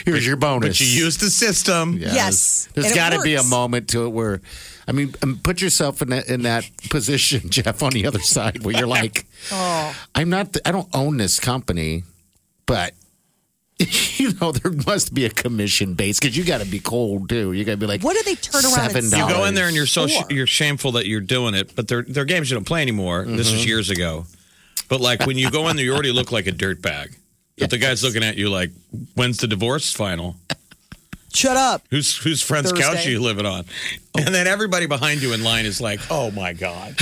[SPEAKER 1] Here's your bonus.
[SPEAKER 2] but you used the system."
[SPEAKER 3] Yes,
[SPEAKER 1] There's
[SPEAKER 3] and it
[SPEAKER 1] got to be a moment to it where, I mean, um, put yourself in that in that position, Jeff, on the other side, where you're like,
[SPEAKER 3] Oh.
[SPEAKER 1] I'm not, I don't own this company, but you know there must be a commission base because you got to be cold too. You got to be like,
[SPEAKER 3] What do they turn around
[SPEAKER 1] $7.
[SPEAKER 2] You go in there and you're so
[SPEAKER 3] Four.
[SPEAKER 2] you're shameful that you're doing it, but they're they're games you don't play anymore. This
[SPEAKER 1] Mm-hmm.
[SPEAKER 2] was years ago, but like when you go in there, you already look like a dirtbag. But the guy's looking at you like, "When's the divorce final?
[SPEAKER 3] Shut up.
[SPEAKER 2] Who's whose friend's couch are you living on?" And then everybody behind you in line is like, "Oh my god!"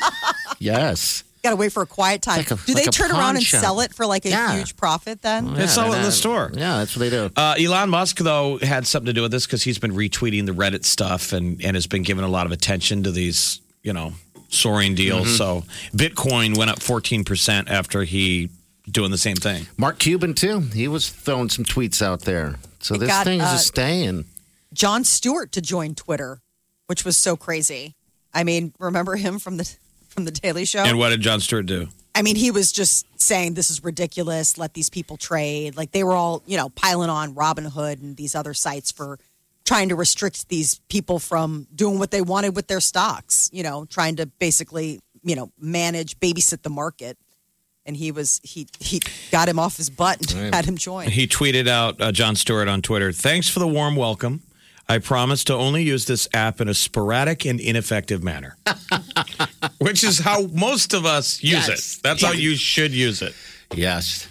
[SPEAKER 1] yes.
[SPEAKER 3] Got to wait for a quiet time.
[SPEAKER 1] Like a-
[SPEAKER 3] Do they
[SPEAKER 1] like a
[SPEAKER 3] turn around and
[SPEAKER 1] shop.
[SPEAKER 3] sell it for like a
[SPEAKER 1] Yeah.
[SPEAKER 3] huge profit then?
[SPEAKER 2] They sell it in the store.
[SPEAKER 1] Yeah, that's what they do.
[SPEAKER 2] Uh, Elon Musk, though, had something to do with this because he's been retweeting the Reddit stuff and, and has been giving a lot of attention to these, you know, soaring deals. So Bitcoin went up 14% after he doing the same thing.
[SPEAKER 1] Mark Cuban too. He was throwing some tweets out there. So
[SPEAKER 3] It
[SPEAKER 1] this
[SPEAKER 3] got,
[SPEAKER 1] thing is
[SPEAKER 3] uh,
[SPEAKER 1] just staying.
[SPEAKER 3] Jon Stewart to join Twitter, which was so crazy. I mean, remember him from the from the Daily Show?
[SPEAKER 2] And what did Jon Stewart do?
[SPEAKER 3] I mean, he was just saying this is ridiculous. Let these people trade. Like they were all, you know, piling on Robinhood and these other sites for trying to restrict these people from doing what they wanted with their stocks. You know, trying to basically, you know, manage, babysit the market. And he was he he got him off his butt and had him join.
[SPEAKER 2] He tweeted out uh, Jon Stewart on Twitter. Thanks for the warm welcome. I promise to only use this app in a sporadic and ineffective manner, which is how most of us use
[SPEAKER 1] Yes.
[SPEAKER 2] it. That's how you should use it.
[SPEAKER 1] Yes.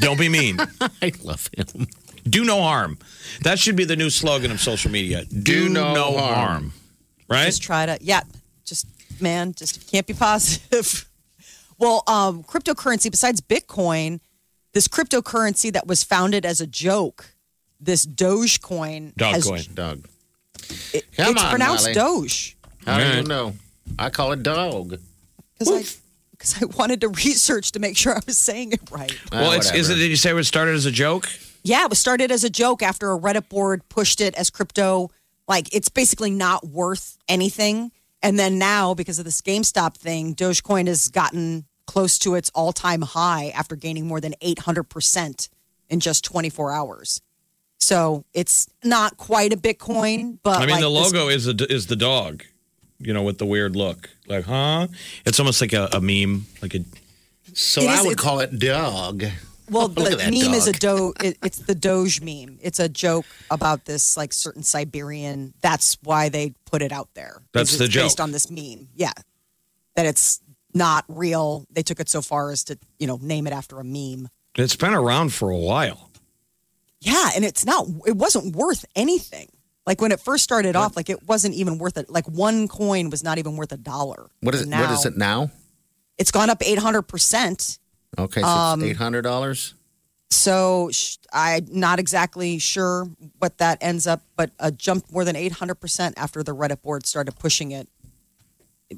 [SPEAKER 2] Don't be mean.
[SPEAKER 1] I love him.
[SPEAKER 2] Do no harm. That should be the new slogan of social media. Do,
[SPEAKER 1] Do
[SPEAKER 2] no,
[SPEAKER 1] no
[SPEAKER 2] harm.
[SPEAKER 1] harm.
[SPEAKER 2] Right?
[SPEAKER 3] just try to yeah just man just can't be positive well um cryptocurrency besides bitcoin this cryptocurrency that was founded as a joke this dogecoin has,
[SPEAKER 2] Dogecoin.
[SPEAKER 1] Doug.
[SPEAKER 3] it-
[SPEAKER 1] Come
[SPEAKER 3] it's
[SPEAKER 1] on,
[SPEAKER 3] pronounced
[SPEAKER 1] Molly.
[SPEAKER 3] doge
[SPEAKER 1] How do you
[SPEAKER 2] Right.
[SPEAKER 1] know? I call it dog.
[SPEAKER 3] because i because i wanted to research to make sure i was saying it right
[SPEAKER 2] well, it's, is it, did you say it was started as a joke?
[SPEAKER 3] Yeah, it was started as a joke after a Reddit board pushed it as crypto. Like it's basically not worth anything. And then now, because of this GameStop thing, Dogecoin has gotten close to its all time high after gaining more than 800% in just 24 hours. So it's not quite a Bitcoin, but
[SPEAKER 2] I mean,
[SPEAKER 3] like
[SPEAKER 2] the
[SPEAKER 3] this-
[SPEAKER 2] logo is a, is the dog, you know, with the weird look. Like, huh? It's almost like a, a meme, like a
[SPEAKER 1] So
[SPEAKER 3] It
[SPEAKER 1] I
[SPEAKER 3] is-
[SPEAKER 1] would call it dog.
[SPEAKER 3] Well,
[SPEAKER 1] Look
[SPEAKER 3] the
[SPEAKER 1] at that
[SPEAKER 3] meme is a
[SPEAKER 1] dog.
[SPEAKER 3] do. It, it's the Doge meme. It's a joke about this like certain Siberian. That's why they put it out there.
[SPEAKER 2] That's
[SPEAKER 3] Is
[SPEAKER 2] the
[SPEAKER 3] it's Based
[SPEAKER 2] joke.
[SPEAKER 3] on this meme, yeah, that it's not real. They took it so far as to you know name it after a meme.
[SPEAKER 2] It's been around for a while.
[SPEAKER 3] Yeah, and it's not. It wasn't worth anything. Like when it first started off, like it wasn't even worth it. Like one coin was not even worth a dollar.
[SPEAKER 1] What is it?
[SPEAKER 3] And
[SPEAKER 1] what is
[SPEAKER 3] now
[SPEAKER 1] it now?
[SPEAKER 3] It's gone up eight hundred percent.
[SPEAKER 1] Okay, so
[SPEAKER 3] Um,
[SPEAKER 1] eight hundred dollars.
[SPEAKER 3] So sh- I'm not exactly sure what that ends up, but uh, jumped more than 800% after the Reddit board started pushing it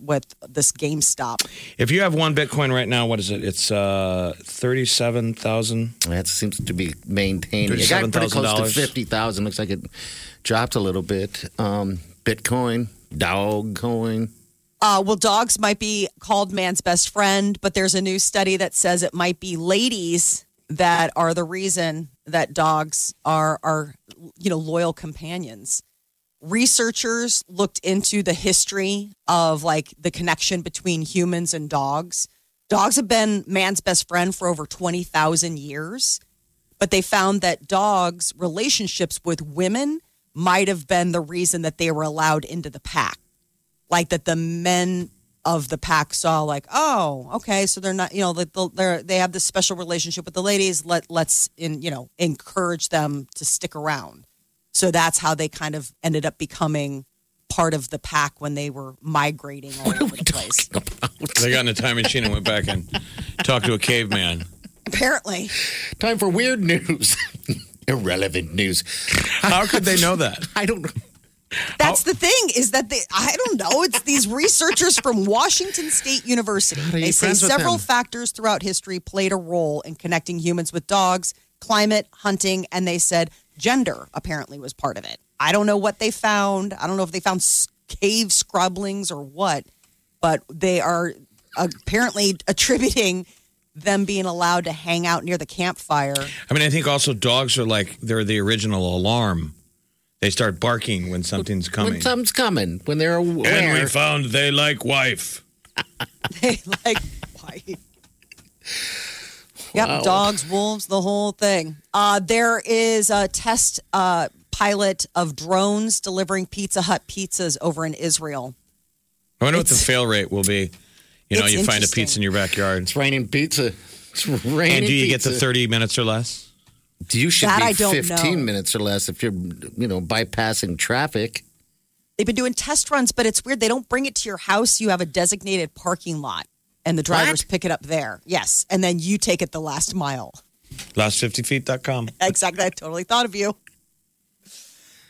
[SPEAKER 3] with this GameStop.
[SPEAKER 2] If you have one Bitcoin right now, what is it? It's uh, 37,000.
[SPEAKER 1] That seems to be maintaining. It got pretty close to
[SPEAKER 2] $37,000.
[SPEAKER 1] fifty thousand. Looks like it dropped a little bit. Um, Bitcoin, dog coin.
[SPEAKER 3] Uh, well, dogs might be called man's best friend, but there's a new study that says it might be ladies that are the reason that dogs are are you know loyal companions. Researchers looked into the history of like the connection between humans and dogs. Dogs have been man's best friend for over 20,000 years, but they found that dogs' relationships with women might have been the reason that they were allowed into the pack like that the men of the pack saw like oh okay so they're not you know they're they have this special relationship with the ladies let let's in you know encourage them to stick around so that's how they kind of ended up becoming part of the pack when they were migrating all over the place
[SPEAKER 2] They got in a time machine and went back and talked to a caveman.
[SPEAKER 3] apparently
[SPEAKER 1] Time for weird news. Irrelevant news.
[SPEAKER 2] How could they know that?
[SPEAKER 1] I don't know.
[SPEAKER 3] that's the thing is that they i don't know it's these researchers from washington state university they say several factors throughout history played a role in connecting humans with dogs climate hunting and they said gender apparently was part of it i don't know what they found i don't know if they found cave scrubblings or what, but they are apparently attributing them being allowed to hang out near the campfire.
[SPEAKER 2] I mean, I think also dogs are like they're the original alarm. They start barking when something's coming.
[SPEAKER 1] When something's coming, when they're aware.
[SPEAKER 2] and we found they like wife.
[SPEAKER 3] They like why? Yep, dogs, wolves, the whole thing. Uh, there is a test uh, pilot of drones delivering Pizza Hut pizzas over in Israel.
[SPEAKER 2] I wonder what the fail rate will be. You know, you find a pizza in your backyard.
[SPEAKER 1] It's raining pizza. It's raining
[SPEAKER 2] And do you get the 30 minutes or less?
[SPEAKER 1] You should
[SPEAKER 3] That
[SPEAKER 1] be
[SPEAKER 3] I don't
[SPEAKER 1] 15
[SPEAKER 3] know.
[SPEAKER 1] minutes or less if you're, you know, bypassing traffic.
[SPEAKER 3] They've been doing test runs, but it's weird. They don't bring it to your house. You have a designated parking lot, and the drivers pick it up there. Yes, and then you take it the last mile.
[SPEAKER 2] Last50feet.com.
[SPEAKER 3] Exactly. I totally thought of you.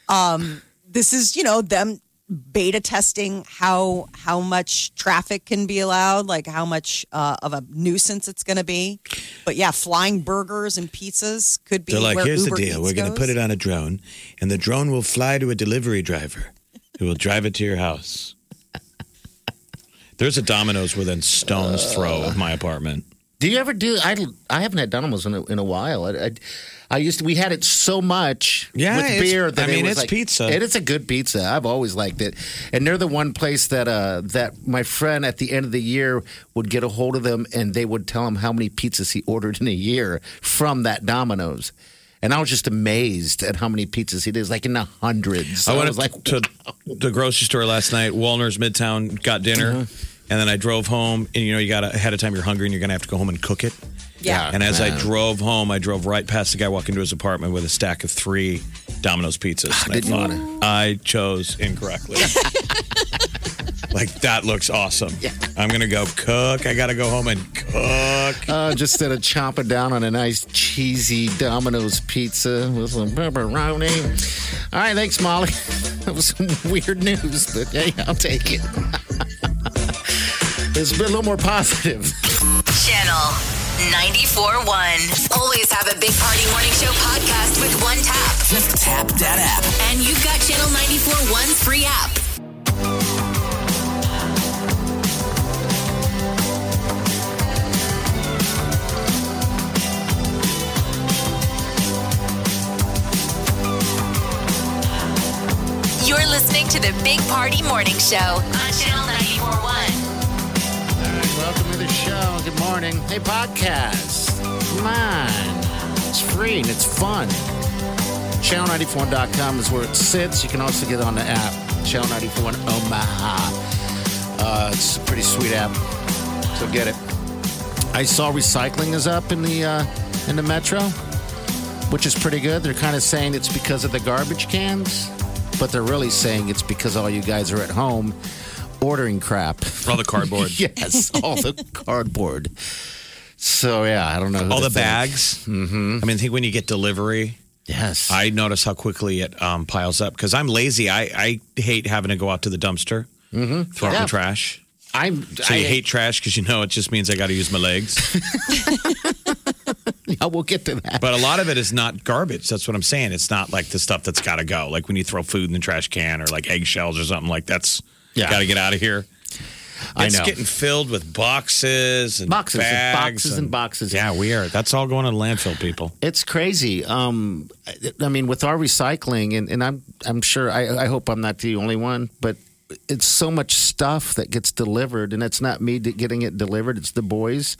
[SPEAKER 3] Um, this is you know them beta testing how how much traffic can be allowed, like how much uh, of a nuisance it's going to be. But yeah, flying burgers and pizzas could be.
[SPEAKER 2] They're like,
[SPEAKER 3] where
[SPEAKER 2] here's
[SPEAKER 3] Uber
[SPEAKER 2] the deal.
[SPEAKER 3] Eats
[SPEAKER 2] We're going to put it on a drone, and the drone will fly to a delivery driver who will drive it to your house. There's a Domino's within stone's throw of my apartment.
[SPEAKER 1] Do you ever do? I I haven't had Domino's in a, in a while. I, I, I used to. We had it so much
[SPEAKER 2] Yeah,
[SPEAKER 1] with beer. That
[SPEAKER 2] I
[SPEAKER 1] it
[SPEAKER 2] mean,
[SPEAKER 1] was
[SPEAKER 2] it's
[SPEAKER 1] like-
[SPEAKER 2] pizza.
[SPEAKER 1] It is a good pizza. I've always liked it, and they're the one place that uh that my friend at the end of the year would get a hold of them, and they would tell him how many pizzas he ordered in a year from that Domino's. And I was just amazed at how many pizzas he did. It was like in the hundreds.
[SPEAKER 2] I went
[SPEAKER 1] was like,
[SPEAKER 2] to the grocery store last night, Wohlner's Midtown, got dinner,
[SPEAKER 1] Mm-hmm.
[SPEAKER 2] and then I drove home. And you know, you got to ahead of time, you're hungry, and you're going to have to go home and cook it.
[SPEAKER 3] Yeah.
[SPEAKER 2] And as I drove home, I drove right past the guy walking to his apartment with a stack of three Domino's pizzas. And I
[SPEAKER 1] Didn't
[SPEAKER 2] thought,
[SPEAKER 1] wanna-
[SPEAKER 2] I chose incorrectly. like that looks awesome. I'm gonna go cook. I gotta go home and cook.
[SPEAKER 1] Uh, just instead of chomping down on a nice cheesy Domino's pizza with some pepperoni. All right, thanks, Molly. That was some weird news, but hey, I'll take it. it's been a little more positive.
[SPEAKER 5] Channel 94.1. Always have a Big Party Morning Show podcast with one tap.
[SPEAKER 4] Just tap that app.
[SPEAKER 5] And you've got Channel 94.1's free app. Listening to the Big Party Morning Show on Channel 94.1.
[SPEAKER 1] All right, welcome to the show. Good morning. Hey, podcast. Come on. It's free and it's fun. Channel94.com is where it sits. You can also get it on the app, Channel 94 Omaha. Uh, it's a pretty sweet app, so get it. I saw recycling is up in the uh, in the metro, which is pretty good. They're kind of saying it's because of the garbage cans, but they're really saying it's because all you guys are at home ordering crap.
[SPEAKER 2] All the cardboard.
[SPEAKER 1] yes, all the cardboard. So yeah, I don't know.
[SPEAKER 2] All the
[SPEAKER 1] thank.
[SPEAKER 2] bags. Mm-hmm. I mean, I think when you get delivery,
[SPEAKER 1] Yes,
[SPEAKER 2] I notice how quickly it um, piles up because I'm lazy. I, I hate having to go out to the dumpster, mm-hmm. throw out
[SPEAKER 1] Yeah.
[SPEAKER 2] the trash.
[SPEAKER 1] I'm.
[SPEAKER 2] So
[SPEAKER 1] I
[SPEAKER 2] you hate trash because you know it just means I got to use my legs.
[SPEAKER 1] Yeah, we'll get to that.
[SPEAKER 2] But a lot of it is not garbage. That's what I'm saying. It's not like the stuff that's got to go. Like when you throw food in the trash can or like eggshells or something like that's
[SPEAKER 1] Yeah.
[SPEAKER 2] got to get out of here.
[SPEAKER 1] I
[SPEAKER 2] It's
[SPEAKER 1] know.
[SPEAKER 2] getting filled with boxes and
[SPEAKER 1] Boxes and boxes and boxes.
[SPEAKER 2] Yeah, we are. That's all going to the landfill, people.
[SPEAKER 1] It's crazy. Um, I- I mean, with our recycling, and, and I'm I'm sure I, I hope I'm not the only one, but it's so much stuff that gets delivered, and it's not me getting it delivered; it's the boys.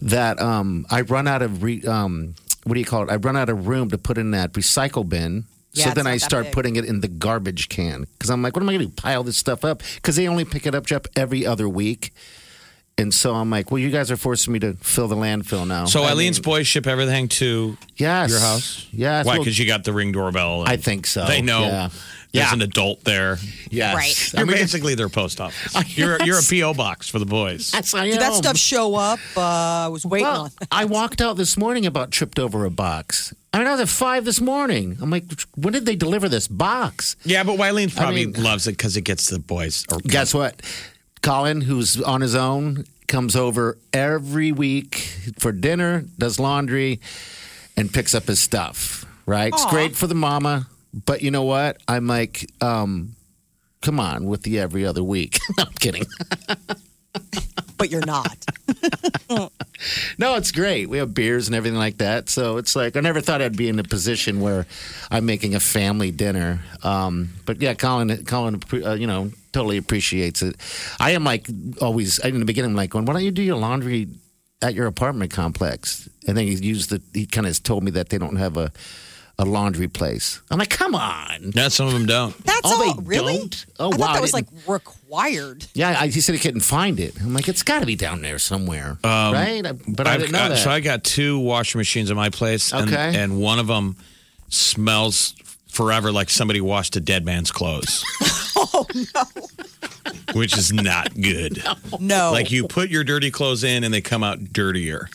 [SPEAKER 1] That um, I run out of re, um, what do you call it? I run out of room to put in that recycle bin.
[SPEAKER 3] Yeah,
[SPEAKER 1] so then I start
[SPEAKER 3] big.
[SPEAKER 1] putting it in the garbage can because I'm like, what am I going to? Pile this stuff up? Because they only pick it up Jeff, every other week. And so I'm like, well, you guys are forcing me to fill the landfill now.
[SPEAKER 2] So
[SPEAKER 1] I
[SPEAKER 2] Eileen's
[SPEAKER 1] mean,
[SPEAKER 2] boys ship everything to
[SPEAKER 1] yes,
[SPEAKER 2] your house?
[SPEAKER 1] Yes.
[SPEAKER 2] Why?
[SPEAKER 1] well,
[SPEAKER 2] Because you got the ring doorbell. and
[SPEAKER 1] I think so.
[SPEAKER 2] They know
[SPEAKER 1] Yeah.
[SPEAKER 2] There's
[SPEAKER 1] Yeah.
[SPEAKER 2] an adult there.
[SPEAKER 1] Yes.
[SPEAKER 3] Right.
[SPEAKER 1] I
[SPEAKER 2] You're
[SPEAKER 1] mean,
[SPEAKER 2] basically their post office. You're you're a PO box for the boys.
[SPEAKER 1] yes, I
[SPEAKER 3] Did that stuff show up? Uh, I was waiting
[SPEAKER 1] Well,
[SPEAKER 3] on.
[SPEAKER 1] I walked out this morning about tripped over a box. I mean, I was at five this morning. I'm like, when did they deliver this box?
[SPEAKER 2] Yeah, but Wyleen probably
[SPEAKER 1] mean-
[SPEAKER 2] loves it because it gets the boys. Or
[SPEAKER 1] Guess what? Colin, who's on his own, comes over every week for dinner, does laundry, and picks up his stuff. Right? It's great for the mama, but you know what? I'm like, um, come on, with the every other week. I'm kidding.
[SPEAKER 3] But you're not.
[SPEAKER 1] No, it's great. We have beers and everything like that. So it's like I never thought I'd be in a position where I'm making a family dinner. Um, but yeah, Colin, Colin, uh, you know, totally appreciates it. I am like always in the beginning, I'm like, why don't you do your laundry at your apartment complex? And then he used the. He kind of told me that they don't have a a laundry place. I'm like, come on.
[SPEAKER 2] Yeah, some of them don't.
[SPEAKER 3] That's
[SPEAKER 1] Oh,
[SPEAKER 3] all.
[SPEAKER 1] they
[SPEAKER 3] really?
[SPEAKER 1] don't? Oh,
[SPEAKER 3] I
[SPEAKER 1] wow, I
[SPEAKER 3] that was like required.
[SPEAKER 1] Yeah, I, he said he couldn't find it. I'm like, it's got to be down there somewhere, um, right? But I
[SPEAKER 2] I've
[SPEAKER 1] didn't know
[SPEAKER 2] got-
[SPEAKER 1] that.
[SPEAKER 2] So I got two washing machines in my place, and,
[SPEAKER 1] Okay.
[SPEAKER 2] and one of them smells forever like somebody washed a dead man's clothes. oh no! Which is not good.
[SPEAKER 3] No.
[SPEAKER 2] Like you put your dirty clothes in, and they come out dirtier.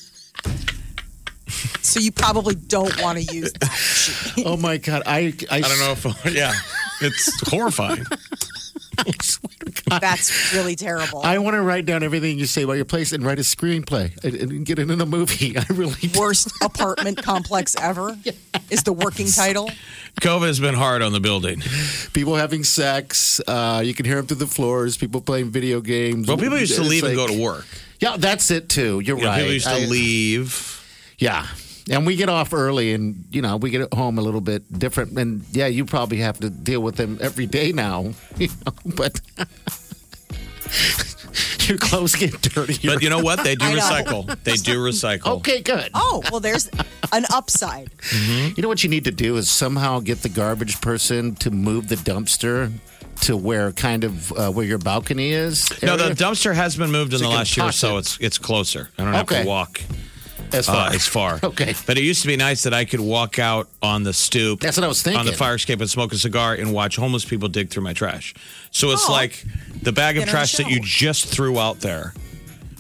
[SPEAKER 3] so you probably don't want to use that machine.
[SPEAKER 1] oh my god, I I,
[SPEAKER 2] I don't know if yeah, it's horrifying.
[SPEAKER 1] I swear to God.
[SPEAKER 3] That's really terrible.
[SPEAKER 1] I want to write down everything you say about your place and write a screenplay and, and get it in a movie. I really do.
[SPEAKER 3] Worst apartment complex ever is the working title.
[SPEAKER 2] COVID has been hard on the building.
[SPEAKER 1] People having sex. Uh, you can hear them through the floors. People playing video games.
[SPEAKER 2] Well, people used to
[SPEAKER 1] It's
[SPEAKER 2] leave and go to work.
[SPEAKER 1] Yeah, that's it too. You're
[SPEAKER 2] You know,
[SPEAKER 1] right.
[SPEAKER 2] people used to
[SPEAKER 1] I-
[SPEAKER 2] leave.
[SPEAKER 1] Yeah. And we get off early and, you know, we get home a little bit different. And yeah, you probably have to deal with them every day now, you know, but your clothes get dirty.
[SPEAKER 2] But you know what? They do recycle. They do recycle.
[SPEAKER 1] okay, good.
[SPEAKER 3] Oh, well, there's an upside.
[SPEAKER 1] You know what you need to do is somehow get the garbage person to move the dumpster to where kind of uh, where your balcony is.
[SPEAKER 2] No, the dumpster has been moved in
[SPEAKER 1] So
[SPEAKER 2] the last year,
[SPEAKER 1] toss
[SPEAKER 2] so it's it's closer. I don't have
[SPEAKER 1] Okay.
[SPEAKER 2] to walk
[SPEAKER 1] as
[SPEAKER 2] uh,
[SPEAKER 1] far
[SPEAKER 2] as far.
[SPEAKER 1] Okay.
[SPEAKER 2] But it used to be nice that I could walk out on the stoop.
[SPEAKER 1] That's what I was thinking.
[SPEAKER 2] On the fire escape and smoke a cigar and watch homeless people dig through my trash. So it's
[SPEAKER 3] Oh.
[SPEAKER 2] like the bag of trash that you just threw out there,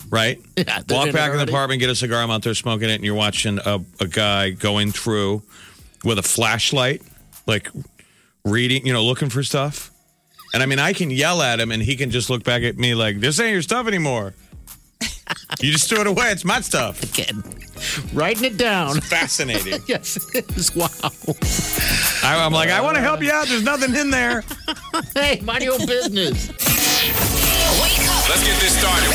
[SPEAKER 2] right?
[SPEAKER 1] Yeah,
[SPEAKER 2] Walk back in the apartment, get a cigar. I'm out there smoking it, and you're watching a, a guy going through with a flashlight, like reading, you know, looking for stuff. And I mean, I can yell at him, and he can just look back at me like, "This ain't your stuff anymore. You just threw it away. It's my stuff."
[SPEAKER 1] Again, writing it down.
[SPEAKER 2] Fascinating.
[SPEAKER 1] yes, it is. Wow.
[SPEAKER 2] I, I'm like, I want to help you out. There's nothing in there.
[SPEAKER 1] Hey, mind your own business.
[SPEAKER 5] Wake up
[SPEAKER 4] Let's get this started.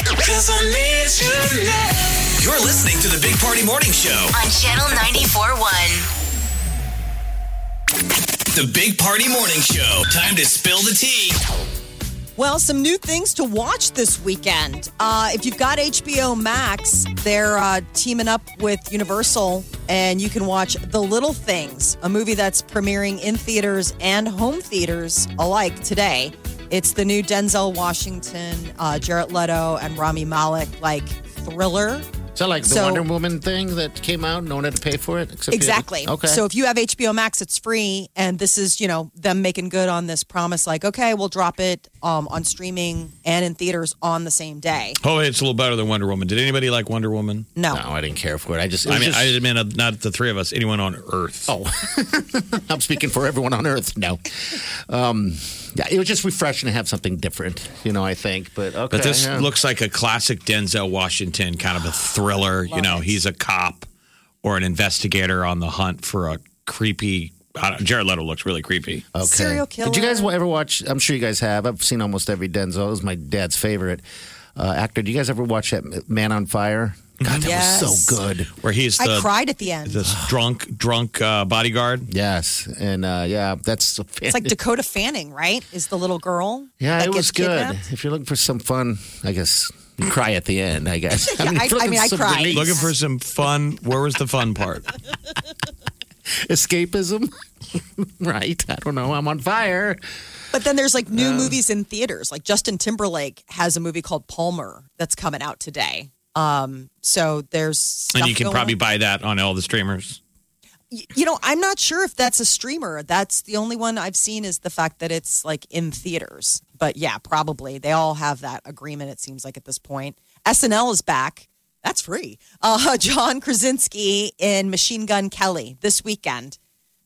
[SPEAKER 4] You're listening to the Big Party Morning Show.
[SPEAKER 5] on Channel 94.1.
[SPEAKER 4] The Big Party Morning Show. Time to spill the tea.
[SPEAKER 3] Well, some new things to watch this weekend. Uh, if you've got HBO Max, they're uh, teaming up with Universal, and you can watch The Little Things, a movie that's premiering in theaters and home theaters alike today. It's the new Denzel Washington, uh, Jared Leto, and Rami Malek like thriller.
[SPEAKER 1] Is that like the
[SPEAKER 3] So-
[SPEAKER 1] Wonder Woman thing that came out? No one had to pay for it? Except you to-
[SPEAKER 3] Exactly.
[SPEAKER 1] okay.
[SPEAKER 3] So if you have HBO Max, it's free, and this is you know them making good on this promise. Like, okay, we'll drop it um, on streaming and in theaters on the same day.
[SPEAKER 2] Oh, it's a little better than Wonder Woman. Did anybody like Wonder Woman?
[SPEAKER 3] No,
[SPEAKER 1] no, I didn't care for it. I just, it
[SPEAKER 2] I mean,
[SPEAKER 1] just-
[SPEAKER 2] I mean, uh, not the three of us. Anyone on Earth?
[SPEAKER 1] Oh, I'm speaking for everyone on earth. No, um, yeah, it was just refreshing to have something different. You know, I think. But okay,
[SPEAKER 2] But this
[SPEAKER 1] yeah.
[SPEAKER 2] looks like a classic Denzel Washington kind of a thriller. You know,
[SPEAKER 3] it.
[SPEAKER 2] he's a cop or an investigator on the hunt for a creepy. Jared Leto looks really creepy.
[SPEAKER 1] okay.
[SPEAKER 3] serial
[SPEAKER 1] Did you guys ever watch? I'm sure you guys have. I've seen almost every Denzel. It was my dad's favorite uh, actor. Do you guys ever watch that Man on Fire? God, that
[SPEAKER 3] Yes.
[SPEAKER 1] was so good.
[SPEAKER 2] Where he's
[SPEAKER 3] I cried at the end.
[SPEAKER 2] this drunk drunk uh, bodyguard.
[SPEAKER 1] Yes, and uh, yeah, that's
[SPEAKER 3] It's like Dakota Fanning, right? Is the little girl?
[SPEAKER 1] yeah,
[SPEAKER 3] that
[SPEAKER 1] it was good.
[SPEAKER 3] kidnapped?
[SPEAKER 1] If you're looking for some fun, I guess you cry at the end. I guess.
[SPEAKER 3] Yeah, I-
[SPEAKER 1] if you're
[SPEAKER 3] I mean, I
[SPEAKER 1] for
[SPEAKER 3] cried.
[SPEAKER 1] release,
[SPEAKER 2] Looking for some fun. Where was the fun part?
[SPEAKER 1] escapism, right? I don't know. I'm on fire.
[SPEAKER 3] But then there's like new movies in theaters. Like Justin Timberlake has a movie called Palmer that's coming out today. Um, so there's
[SPEAKER 2] And you can
[SPEAKER 3] going
[SPEAKER 2] probably
[SPEAKER 3] on.
[SPEAKER 2] buy that on all the streamers.
[SPEAKER 3] Y- you know, I'm not sure if that's a streamer. That's the only one I've seen is the fact that it's like in theaters. But yeah, probably they all have that agreement. It seems like at this point, SNL is back. That's free. Uh, John Krasinski in Machine Gun Kelly this weekend.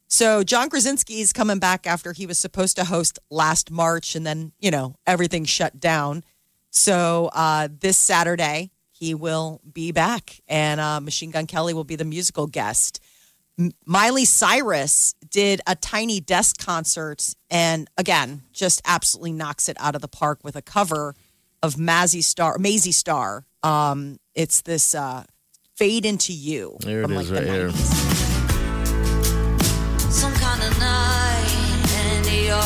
[SPEAKER 3] So John Krasinski is coming back after he was supposed to host last March, and then you know everything shut down. So uh, this Saturday he will be back, and uh, Machine Gun Kelly will be the musical guest. M- Miley Cyrus did a tiny desk concert and again, just absolutely knocks it out of the park with a cover of Mazzy Star, Maisie Star. Um, it's this uh, "Fade into You"
[SPEAKER 1] There it
[SPEAKER 3] from
[SPEAKER 1] is
[SPEAKER 3] like
[SPEAKER 1] right
[SPEAKER 3] the
[SPEAKER 1] here.
[SPEAKER 7] Some kind of night in your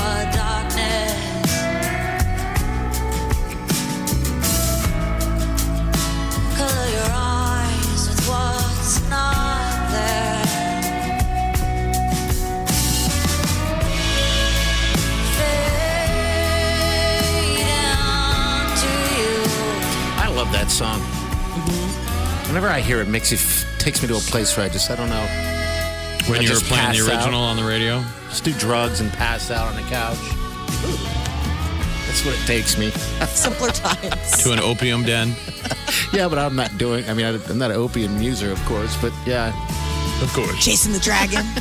[SPEAKER 1] song.
[SPEAKER 2] Mm-hmm.
[SPEAKER 1] Whenever I hear it, makes it f- takes me to a place where I just I don't know.
[SPEAKER 2] When
[SPEAKER 1] I
[SPEAKER 2] you were playing the
[SPEAKER 1] pass out.
[SPEAKER 2] original on the radio?
[SPEAKER 1] Just do drugs and pass out on the couch. That's what it takes me.
[SPEAKER 3] Simpler times.
[SPEAKER 2] To an opium den?
[SPEAKER 1] Yeah, but I'm not doing. I mean, I- I'm not an opium user, of course, but yeah.
[SPEAKER 2] Of course.
[SPEAKER 3] Chasing the Dragon.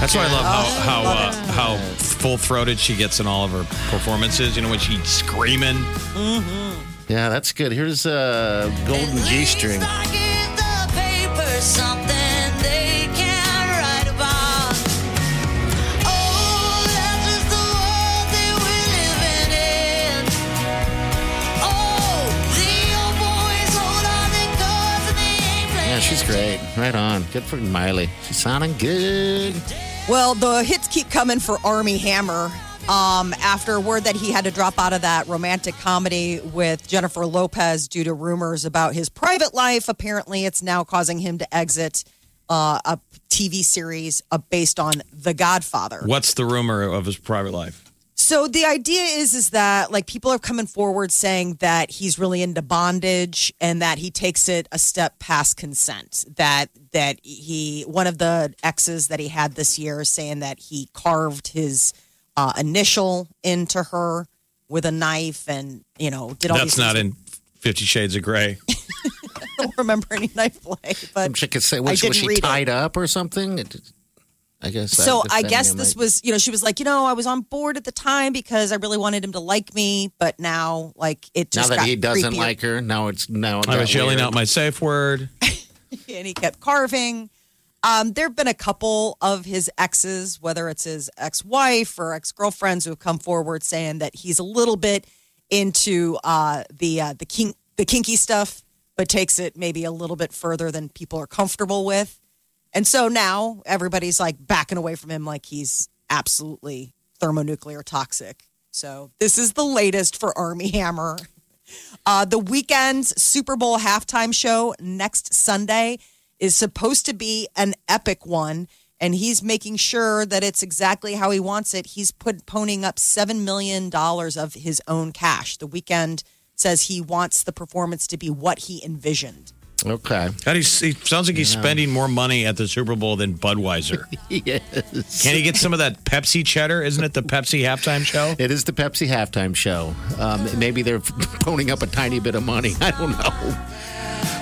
[SPEAKER 2] That's why I love how how uh, how full throated she gets in all of her performances. You know when she's screaming. Mm-hmm.
[SPEAKER 1] Yeah, that's good. Here's a golden G string. Yeah, she's great. Right on. Good for Miley. She's sounding good.
[SPEAKER 3] Well, the hits keep coming for Armie Hammer. Um, after word that he had to drop out of that romantic comedy with Jennifer Lopez due to rumors about his private life, apparently it's now causing him to exit uh, a TV series uh, based on The Godfather.
[SPEAKER 2] What's the rumor of his private life?
[SPEAKER 3] So the idea is is that like people are coming forward saying that he's really into bondage and that he takes it a step past consent. That that he one of the exes that he had this year is saying that he carved his uh, initial into her with a knife and you know did all
[SPEAKER 2] That's
[SPEAKER 3] these
[SPEAKER 2] not
[SPEAKER 3] things.
[SPEAKER 2] in Fifty Shades of Grey.
[SPEAKER 3] I don't remember any knife play, but
[SPEAKER 1] Some chick could say, was, was
[SPEAKER 3] didn't
[SPEAKER 1] she
[SPEAKER 3] read it.
[SPEAKER 1] tied up or something? It- I guess.
[SPEAKER 3] So
[SPEAKER 1] just
[SPEAKER 3] I guess this
[SPEAKER 1] like-
[SPEAKER 3] was, you know, she was like, you know, I was on board at the time because I really wanted him to like me, but now, like, it
[SPEAKER 1] Now
[SPEAKER 3] just
[SPEAKER 1] that
[SPEAKER 3] got
[SPEAKER 1] he doesn't
[SPEAKER 3] creepier.
[SPEAKER 1] like her, now it's now. it
[SPEAKER 2] I was yelling
[SPEAKER 1] weird.
[SPEAKER 2] out my safe word.
[SPEAKER 3] and he kept carving. Um, there have been a couple of his exes, whether it's his ex-wife or ex-girlfriends, who have come forward saying that he's a little bit into uh, the uh, the kink the kinky stuff, but takes it maybe a little bit further than people are comfortable with. And so now everybody's like backing away from him, like he's absolutely thermonuclear toxic. So this is the latest for Armie Hammer. Uh, the Weeknd's Super Bowl halftime show next Sunday is supposed to be an epic one, and he's making sure that it's exactly how he wants it. He's put ponying up seven million dollars of his own cash. The Weeknd says he wants the performance to be what he envisioned.
[SPEAKER 1] Okay.
[SPEAKER 2] God, he's, he sounds like he's spending more money at the Super Bowl than Budweiser.
[SPEAKER 1] yes.
[SPEAKER 2] Can he get some of that Pepsi cheddar? Isn't it the Pepsi halftime show?
[SPEAKER 1] It is the Pepsi halftime show. Um, maybe they're ponying up a tiny bit of money. I don't know.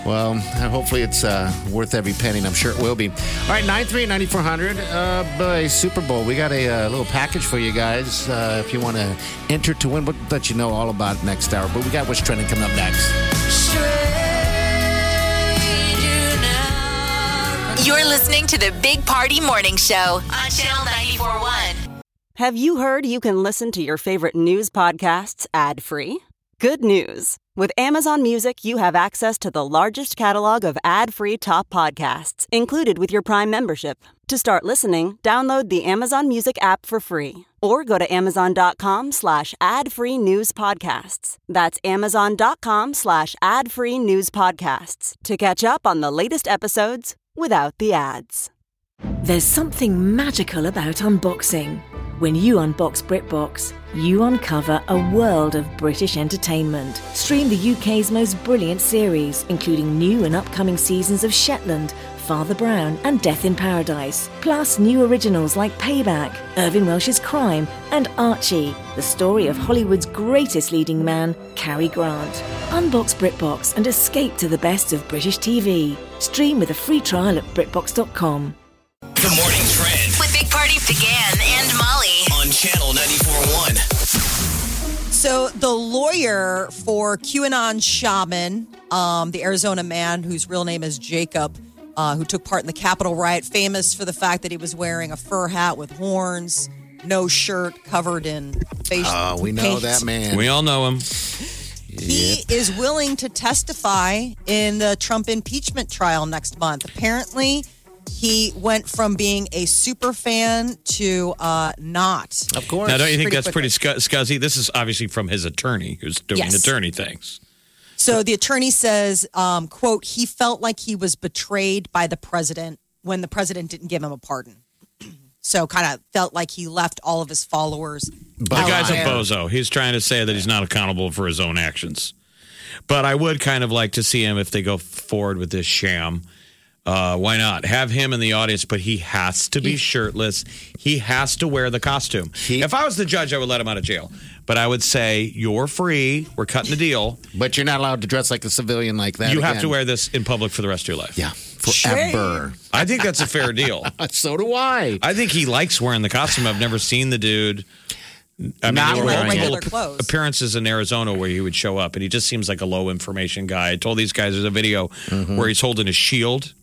[SPEAKER 1] Well, hopefully it's uh, worth every penny, and I'm sure it will be. All right, 93 9400. Uh, boy, Super Bowl. We got a uh, little package for you guys uh, if you want to enter to win. We'll let you know all about it next hour. But we got what's trending coming up next.
[SPEAKER 5] You're listening to the Big Party Morning Show on Channel 941.
[SPEAKER 8] Have you heard you can listen to your favorite news podcasts ad free? Good news! With Amazon Music, you have access to the largest catalog of ad free top podcasts included with your Prime membership. To start listening, download the Amazon Music app for free or go to amazon.com slash ad free news podcasts. That's amazon.com slash ad free news podcasts to catch up on the latest episodes without the ads.
[SPEAKER 9] There's something magical about unboxing. When you unbox BritBox, you uncover a world of British entertainment. Stream the UK's most brilliant series, including new and upcoming seasons of Shetland, Father Brown, and Death in Paradise. Plus, new originals like Payback, Irvine Welsh's Crime, and Archie, the story of Hollywood's greatest leading man, Cary Grant. Unbox BritBox and escape to the best of British TV. Stream with a free trial at BritBox.com.
[SPEAKER 4] The morning trend
[SPEAKER 5] With Big Party began and Molly.
[SPEAKER 4] on Channel 94.1.
[SPEAKER 3] So the lawyer for QAnon shaman um, the Arizona man whose real name is Jacob, uh, who took part in the Capitol riot, famous for the fact that he was wearing a fur hat with horns, no shirt, covered in face.
[SPEAKER 1] Oh, we know
[SPEAKER 3] paint.
[SPEAKER 1] that man.
[SPEAKER 2] We all know him.
[SPEAKER 3] He is willing to testify in the Trump impeachment trial next month. Apparently, he went from being a super fan to uh, not.
[SPEAKER 1] Of course.
[SPEAKER 2] Now, don't you think
[SPEAKER 3] Pretty
[SPEAKER 2] that's pretty scu- scuzzy? This is obviously from his attorney who's doing
[SPEAKER 3] Yes.
[SPEAKER 2] attorney things.
[SPEAKER 3] So the attorney says, um, "quote He felt like he was betrayed by the president when the president didn't give him a pardon. So kind of felt like he left all of his followers.
[SPEAKER 2] But
[SPEAKER 3] the
[SPEAKER 2] guy's a bozo. He's trying to say that he's not accountable for his own actions. But I would kind of like to see him if they go forward with this sham. Uh, why not have him in the audience? But he has to be shirtless. He has to wear the costume. if I was the judge, I would let him out of jail. But I would say you're free. We're cutting the deal.
[SPEAKER 1] But you're not allowed to dress like a civilian like that.
[SPEAKER 2] you have
[SPEAKER 1] again.
[SPEAKER 2] to wear this in public for the rest of your life.
[SPEAKER 1] Yeah, forever.
[SPEAKER 2] I think that's a fair deal.
[SPEAKER 1] so do I.
[SPEAKER 2] I think he likes wearing the costume. I've never seen the dude. I
[SPEAKER 1] Not
[SPEAKER 2] there were
[SPEAKER 1] wearing
[SPEAKER 3] regular clothes.
[SPEAKER 2] appearances in Arizona where he would show up, and he just seems like a low information guy. I told these guys there's a video
[SPEAKER 1] Mm-hmm.
[SPEAKER 2] where he's holding a shield.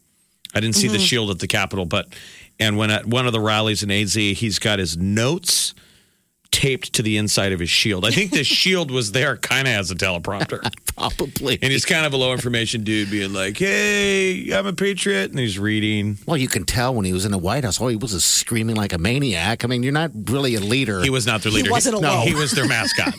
[SPEAKER 2] I didn't see the shield at the Capitol, but and when at one of the rallies in AZ, he's got his notes taped to the inside of his shield. I think the shield was there kind of as a teleprompter.
[SPEAKER 1] Probably.
[SPEAKER 2] And he's kind of a low information dude being like, hey, I'm a patriot. And he's reading.
[SPEAKER 1] well, you can tell when he was in the White House. Oh, he was just screaming like a maniac. I mean, you're not really a leader.
[SPEAKER 2] He was not their leader.
[SPEAKER 3] He wasn't
[SPEAKER 2] no, he was their mascot.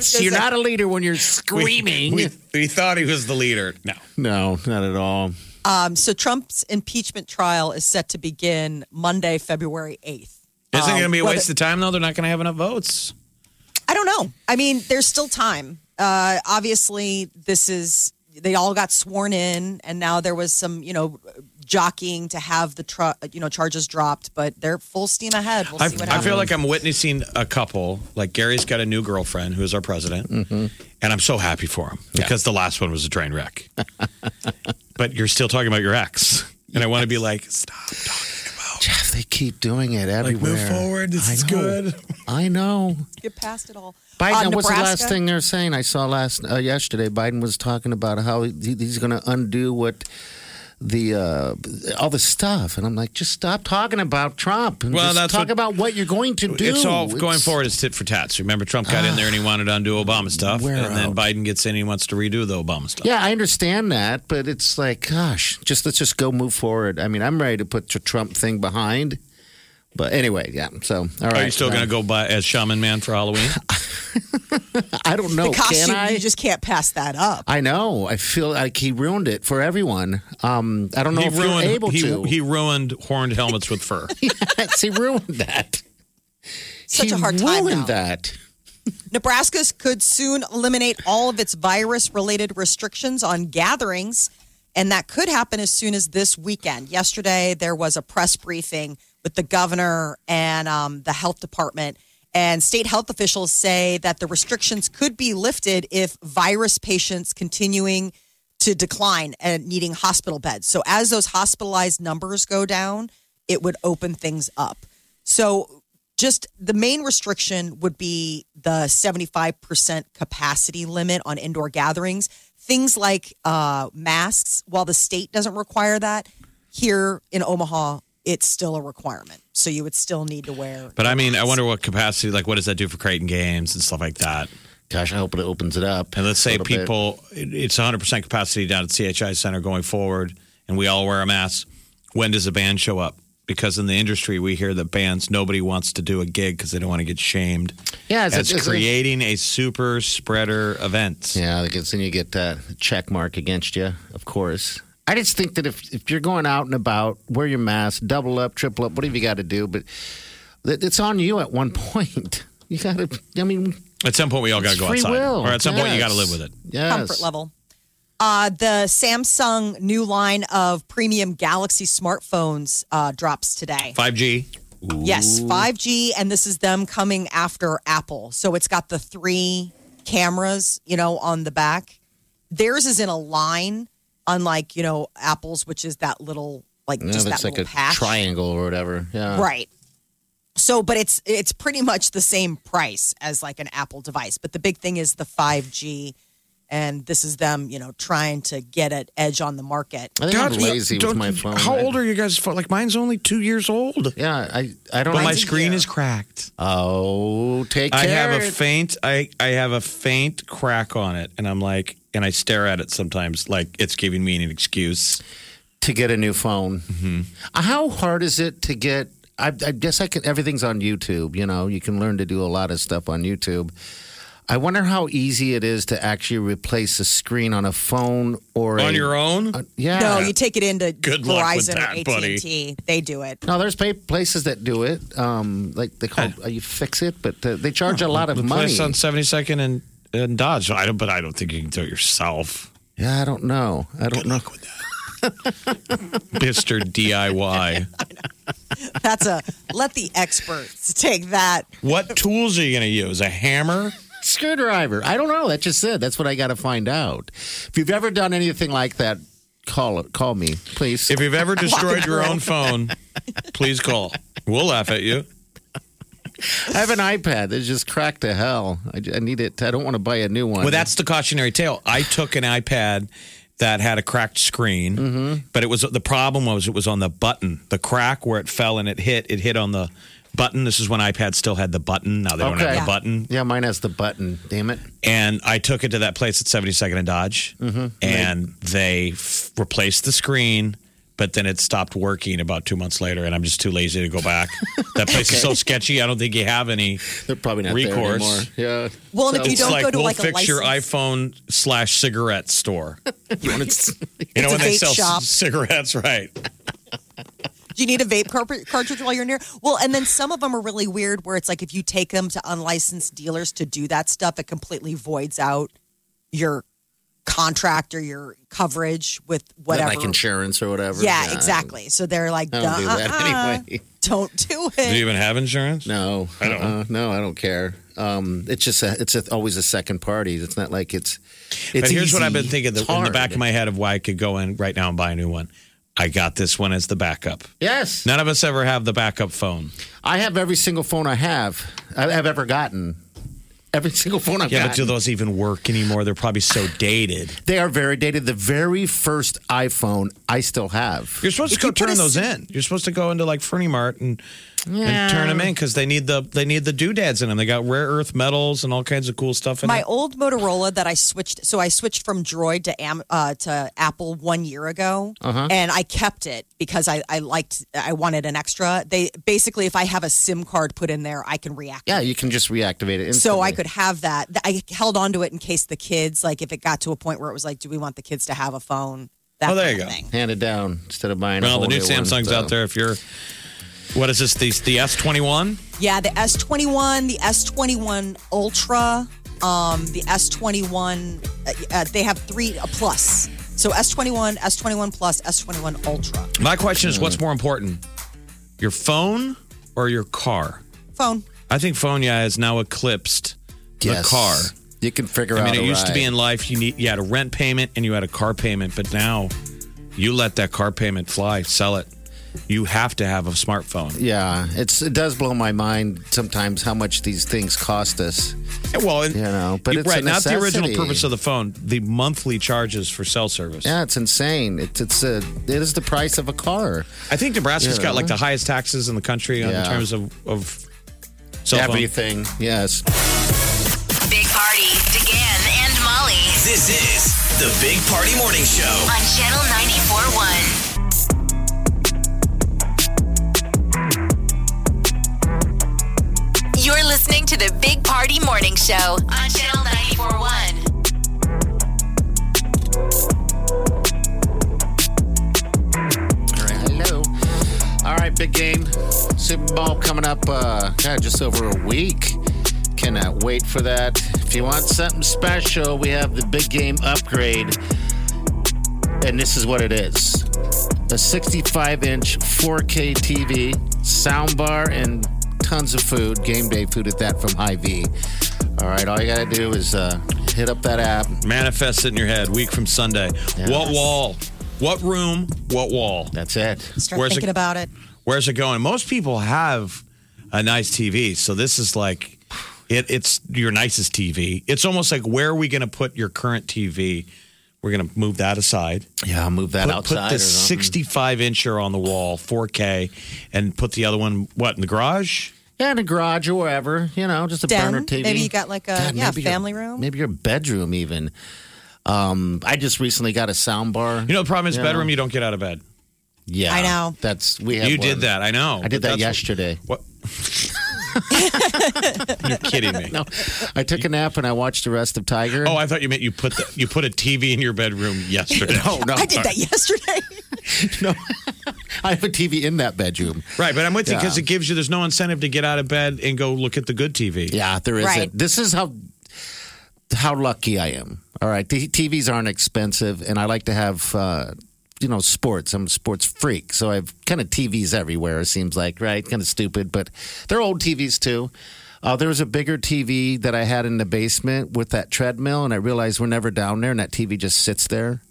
[SPEAKER 1] So you're not a leader when you're screaming.
[SPEAKER 2] We, we thought he was the leader. No.
[SPEAKER 1] no, not at all.
[SPEAKER 3] Um, so Trump's impeachment trial is set to begin Monday, February 8th.
[SPEAKER 2] Isn't it
[SPEAKER 3] Um,
[SPEAKER 2] going to be a
[SPEAKER 3] whether-
[SPEAKER 2] waste of time, though? They're not going to have enough votes.
[SPEAKER 3] I don't know. I mean, there's still time. Uh, obviously, this is they all got sworn in, and now there was some, you know, jockeying to have the tr- you know charges dropped, but they're full steam ahead. We'll
[SPEAKER 2] I,
[SPEAKER 3] see what
[SPEAKER 2] I feel like I'm witnessing a couple. Like Gary's got a new girlfriend who's our president,
[SPEAKER 1] Mm-hmm.
[SPEAKER 2] and I'm so happy for him because the last one was a train wreck. but you're still talking about your ex, and I want to be like, stop talking about.
[SPEAKER 1] Jeff, they keep doing it everywhere.
[SPEAKER 2] Like,
[SPEAKER 1] everywhere.
[SPEAKER 2] move forward. This
[SPEAKER 1] I
[SPEAKER 2] is
[SPEAKER 1] know.
[SPEAKER 2] good.
[SPEAKER 1] I know.
[SPEAKER 3] get past it all.
[SPEAKER 1] Biden,
[SPEAKER 3] Uh,
[SPEAKER 1] what's the last thing they're saying? I saw last uh, yesterday. Biden was talking about how he, he's going to undo what the uh, all the stuff, and I'm like, just stop talking about Trump. And
[SPEAKER 2] Well,
[SPEAKER 1] just talk
[SPEAKER 2] what-
[SPEAKER 1] about what you're going to do.
[SPEAKER 2] It's all going forward is tit for tats. Remember, Trump got in there and he wanted to undo Obama stuff, and then. Biden gets in and he wants to redo the Obama stuff.
[SPEAKER 1] Yeah, I understand that, but it's like, gosh, just let's just go move forward. I mean, I'm ready to put the Trump thing behind. But anyway, yeah. So, all right.
[SPEAKER 2] Are you still going to go by as Shaman Man for Halloween?
[SPEAKER 1] I don't know.
[SPEAKER 3] the costume,
[SPEAKER 1] Can I?
[SPEAKER 3] you just can't pass that up.
[SPEAKER 1] I know. I feel like he ruined it for everyone. Um, I don't know
[SPEAKER 2] he
[SPEAKER 1] if you're able
[SPEAKER 2] he,
[SPEAKER 1] to.
[SPEAKER 2] he ruined horned helmets with fur.
[SPEAKER 1] yes, he ruined that.
[SPEAKER 3] Such
[SPEAKER 1] he
[SPEAKER 3] a hard time
[SPEAKER 1] ruined
[SPEAKER 3] now.
[SPEAKER 1] that.
[SPEAKER 3] Nebraska could soon eliminate all of its virus related restrictions on gatherings, and that could happen as soon as this weekend. Yesterday, there was a press briefing with the governor and um, the health department. And state health officials say that the restrictions could be lifted if virus patients continuing to decline and needing hospital beds. So, as those hospitalized numbers go down, it would open things up. So, just the main restriction would be the 75% capacity limit on indoor gatherings. Things like uh, masks, while the state doesn't require that, here in Omaha, it's still a requirement. So you would still need to wear.
[SPEAKER 2] But I mean, I wonder what capacity, like, what does that do for Creighton games and stuff like that?
[SPEAKER 1] Gosh, I hope it opens it up.
[SPEAKER 2] And let's say
[SPEAKER 1] little bit.
[SPEAKER 2] people, it's 100% capacity down at CHI Center going forward, and we all wear a mask. When does a band show up? Because in the industry, we hear that bands, nobody wants to do a gig because they don't want to get shamed.
[SPEAKER 1] Yeah, it's,
[SPEAKER 2] It's,
[SPEAKER 1] it's-
[SPEAKER 2] creating a super spreader event.
[SPEAKER 1] Yeah, because then you get that check mark against you, of course. I just think that if, if you're going out and about, wear your mask, double up, triple up, whatever you got to do. But it's on you at one point. You got to, I mean,
[SPEAKER 2] At some point, we all got to go outside.
[SPEAKER 1] will.
[SPEAKER 2] Or at some point, you got to live with it.
[SPEAKER 1] yes.
[SPEAKER 3] comfort level. Uh, the Samsung new line of premium Galaxy smartphones uh, drops today.
[SPEAKER 2] 5G.
[SPEAKER 3] Yes, 5G, and this is them coming after Apple. So it's got the three cameras, you know, on the back. Theirs is in a line, unlike you know Apple's, which is that little like
[SPEAKER 1] Yeah,
[SPEAKER 3] just that
[SPEAKER 1] like a
[SPEAKER 3] little patch.
[SPEAKER 1] triangle or whatever. Yeah.
[SPEAKER 3] Right. So, but it's it's pretty much the same price as like an Apple device. But the big thing is the 5G, and this is them, you know, trying to get an edge on the market.
[SPEAKER 1] I think I'm lazy with my phone.
[SPEAKER 2] How old are you guys? phone? Like mine's only two years old.
[SPEAKER 1] Yeah, I I don't.
[SPEAKER 2] But my screen is cracked.
[SPEAKER 1] oh, take
[SPEAKER 2] I
[SPEAKER 1] care.
[SPEAKER 2] have a faint I, I have a faint crack on it and I'm like and I stare at it sometimes like it's giving me an excuse.
[SPEAKER 1] to get a new phone. Uh, How hard is it to get? I, I guess I can. Everything's on YouTube. You know, you can learn to do a lot of stuff on YouTube. I wonder how easy it is to actually replace a screen on a phone or
[SPEAKER 2] On
[SPEAKER 1] a-
[SPEAKER 2] your own?
[SPEAKER 1] uh, yeah.
[SPEAKER 3] No, you take it into
[SPEAKER 2] Good luck with
[SPEAKER 3] Verizon
[SPEAKER 2] that,
[SPEAKER 3] or AT&T. They do it.
[SPEAKER 1] No, there's places that do it. Um, like they call uh, you fix it, but uh, they charge a lot of
[SPEAKER 2] The
[SPEAKER 1] money.
[SPEAKER 2] place on 72nd and, and Dodge. I don't, but I don't think you can do it yourself.
[SPEAKER 1] yeah, I don't know. I don't know.
[SPEAKER 2] with that. Mr. DIY.
[SPEAKER 3] That's a let the experts take that.
[SPEAKER 2] What tools are you going to use? A hammer?
[SPEAKER 1] Screwdriver. I don't know. That just said. That's what I got to find out. If you've ever done anything like that, call it. Call me, please.
[SPEAKER 2] If you've ever destroyed your own phone, please call. We'll laugh at you.
[SPEAKER 1] I have an iPad that's just cracked to hell. I, I need it. I don't want to buy a new one.
[SPEAKER 2] Well, that's the cautionary tale. I took an iPad that had a cracked screen,
[SPEAKER 1] Mm-hmm.
[SPEAKER 2] but it was the problem was it was on the button, the crack where it fell and it hit. It hit on the button. This is when iPads still had the button. Now they don't
[SPEAKER 1] Okay.
[SPEAKER 2] have the button.
[SPEAKER 1] yeah, mine has the button. Damn it.
[SPEAKER 2] And I took it to that place at 72nd and Dodge,
[SPEAKER 1] Mm-hmm.
[SPEAKER 2] and they f- replaced the screen. But then it stopped working about two months later, and I'm just too lazy to go back. That place is so sketchy. I don't think you have any
[SPEAKER 1] They're probably not
[SPEAKER 2] recourse.
[SPEAKER 1] there anymore. Yeah.
[SPEAKER 3] Well, and if you
[SPEAKER 2] It's
[SPEAKER 3] don't
[SPEAKER 2] like
[SPEAKER 3] go to
[SPEAKER 2] we'll
[SPEAKER 3] like a
[SPEAKER 2] fix your iPhone slash cigarette store.
[SPEAKER 1] You want it-
[SPEAKER 2] You know
[SPEAKER 3] It's a
[SPEAKER 2] when they
[SPEAKER 3] vape
[SPEAKER 2] sell
[SPEAKER 3] shop.
[SPEAKER 2] cigarettes, right?
[SPEAKER 3] Do you need a vape car- cartridge while you're near? Well, and then some of them are really weird where it's like if you take them to unlicensed dealers to do that stuff, it completely voids out your contract or your coverage with whatever.
[SPEAKER 1] Like insurance or whatever.
[SPEAKER 3] yeah, exactly. So they're like,
[SPEAKER 1] I don't do that
[SPEAKER 3] "Uh-uh,
[SPEAKER 1] anyway.
[SPEAKER 3] Don't do it
[SPEAKER 2] Do you even have insurance?
[SPEAKER 1] No,
[SPEAKER 2] I don't.
[SPEAKER 1] uh-uh. no, I don't care. Um, it's just a, it's a, always a second party. It's not like it's. it's
[SPEAKER 2] but here's what. I've been thinking the, in the back of my head of why I could go in right now and buy a new one. I got this one as the backup.
[SPEAKER 1] Yes,
[SPEAKER 2] None of us ever have the backup phone.
[SPEAKER 1] I have every single phone I have. I have ever gotten. Every single phone I've
[SPEAKER 2] Yeah, but do those even work anymore? They're probably so dated.
[SPEAKER 1] They are very dated. The very first iPhone I still have.
[SPEAKER 2] You're supposed
[SPEAKER 3] If
[SPEAKER 2] to go
[SPEAKER 3] you put
[SPEAKER 2] turn
[SPEAKER 3] a
[SPEAKER 2] those in. You're supposed to go into like Fernie Mart and,
[SPEAKER 1] Yeah.
[SPEAKER 2] and turn them in because they need the they need the doodads in them. They got rare earth metals and all kinds of cool stuff in
[SPEAKER 3] My
[SPEAKER 2] it.
[SPEAKER 3] old Motorola that I switched, so I switched from Droid to Am, uh, to Apple one year ago,
[SPEAKER 1] Uh-huh.
[SPEAKER 3] and I kept it because I, I liked, I wanted an extra. They basically, if I have a SIM card put in there, I can react.
[SPEAKER 1] Yeah, you can just reactivate it.
[SPEAKER 3] So I could have that. I held on to it in case the kids, like, if it got to a point where it was like, do we want the kids to have a phone? That
[SPEAKER 2] Oh, there you go.
[SPEAKER 3] Thing.
[SPEAKER 1] hand it down instead of buying. a
[SPEAKER 2] Well,
[SPEAKER 1] whole
[SPEAKER 2] the new
[SPEAKER 1] new one,
[SPEAKER 2] Samsung's
[SPEAKER 1] so.
[SPEAKER 2] out there. If you're, what is this? The the S twenty one.
[SPEAKER 3] Yeah, the S21, the S21 Ultra, um, the S21, uh, uh, they have three a plus. So S21, S21 Plus, S21 Ultra.
[SPEAKER 2] My question is, what's more important, your phone or your car?
[SPEAKER 3] Phone.
[SPEAKER 2] I think phone, yeah, has now eclipsed
[SPEAKER 1] Yes.
[SPEAKER 2] the car.
[SPEAKER 1] You can figure
[SPEAKER 2] I
[SPEAKER 1] out.
[SPEAKER 2] mean, it
[SPEAKER 1] a
[SPEAKER 2] used to be
[SPEAKER 1] ride.
[SPEAKER 2] in life you need you had a rent payment and you had a car payment, but now you let that car payment fly, sell it. You have to have a smartphone.
[SPEAKER 1] Yeah, it's it does blow my mind sometimes how much these things cost us.
[SPEAKER 2] Yeah, well, and-
[SPEAKER 1] You know, but
[SPEAKER 2] you-
[SPEAKER 1] it's a
[SPEAKER 2] right, not the original purpose of the phone, the monthly charges for cell service.
[SPEAKER 1] Yeah, it's insane. It's it's a it is the price of a car.
[SPEAKER 2] I think Nebraska's
[SPEAKER 1] Yeah.
[SPEAKER 2] got like the highest taxes in the country
[SPEAKER 1] Yeah.
[SPEAKER 2] in terms of, of cell phone.
[SPEAKER 1] Everything. Yes.
[SPEAKER 5] Big Party, DeGan and Molly
[SPEAKER 4] This is the Big Party Morning Show.
[SPEAKER 5] on Channel 94.1. You're listening to the Big Party Morning Show on Channel 94.1.
[SPEAKER 1] All right, hello. All right, big game. Super Bowl coming up uh God, just over a week. Cannot wait for that. If you want something special, we have the big game upgrade. And this is what it is. A 65 inch 4K TV, soundbar, and tons of food, game day food at that from Hy-Vee. All right, all you got to do is uh, hit up that app.
[SPEAKER 2] Manifest it in your head, week from Sunday. What wall? What room? What wall?
[SPEAKER 1] That's it.
[SPEAKER 3] Start
[SPEAKER 2] Where's
[SPEAKER 3] thinking
[SPEAKER 2] it-
[SPEAKER 3] about it.
[SPEAKER 2] Where's it going? Most people have a nice TV, so this is like It, it's your nicest TV. It's almost like where are we going to put your current TV? We're going to move that aside.
[SPEAKER 1] Yeah, I'll move that
[SPEAKER 2] Put,
[SPEAKER 1] outside.
[SPEAKER 2] put
[SPEAKER 1] or
[SPEAKER 2] the 65 incher on the wall, 4K, and put the other one what in the garage?
[SPEAKER 1] Yeah, in a garage or wherever, you know, just a
[SPEAKER 3] Den?
[SPEAKER 1] burner TV.
[SPEAKER 3] Maybe you got like a
[SPEAKER 1] God,
[SPEAKER 3] yeah
[SPEAKER 1] maybe your-
[SPEAKER 3] family room.
[SPEAKER 1] Maybe your bedroom even. Um, I just recently got a sound bar.
[SPEAKER 2] You know, the problem is
[SPEAKER 1] Yeah.
[SPEAKER 2] bedroom. You don't get out of bed.
[SPEAKER 1] yeah,
[SPEAKER 3] I know.
[SPEAKER 1] That's we. Have
[SPEAKER 2] You
[SPEAKER 1] one.
[SPEAKER 2] did that. I know.
[SPEAKER 1] I did that yesterday.
[SPEAKER 2] What? You're kidding me.
[SPEAKER 1] No, I took a nap and I watched the rest of Tiger.
[SPEAKER 2] Oh, I thought you meant you put the, you put a TV in your bedroom yesterday.
[SPEAKER 1] no, no,
[SPEAKER 3] I did that yesterday.
[SPEAKER 1] no. I have a TV in that bedroom.
[SPEAKER 2] Right, but I'm with you because
[SPEAKER 1] Yeah.
[SPEAKER 2] it gives you. There's no incentive to get out of bed and go look at the good TV.
[SPEAKER 1] Yeah, there isn't.
[SPEAKER 3] Right.
[SPEAKER 1] This is how how lucky I am. All right, the TVs aren't expensive, and I like to have uh, you know sports. I'm a sports freak, so I have kind of TVs everywhere. It seems like right, kind of stupid, but they're old TVs too. Uh, there was a bigger TV that I had in the basement with that treadmill, and I realized we're never down there, and that TV just sits there.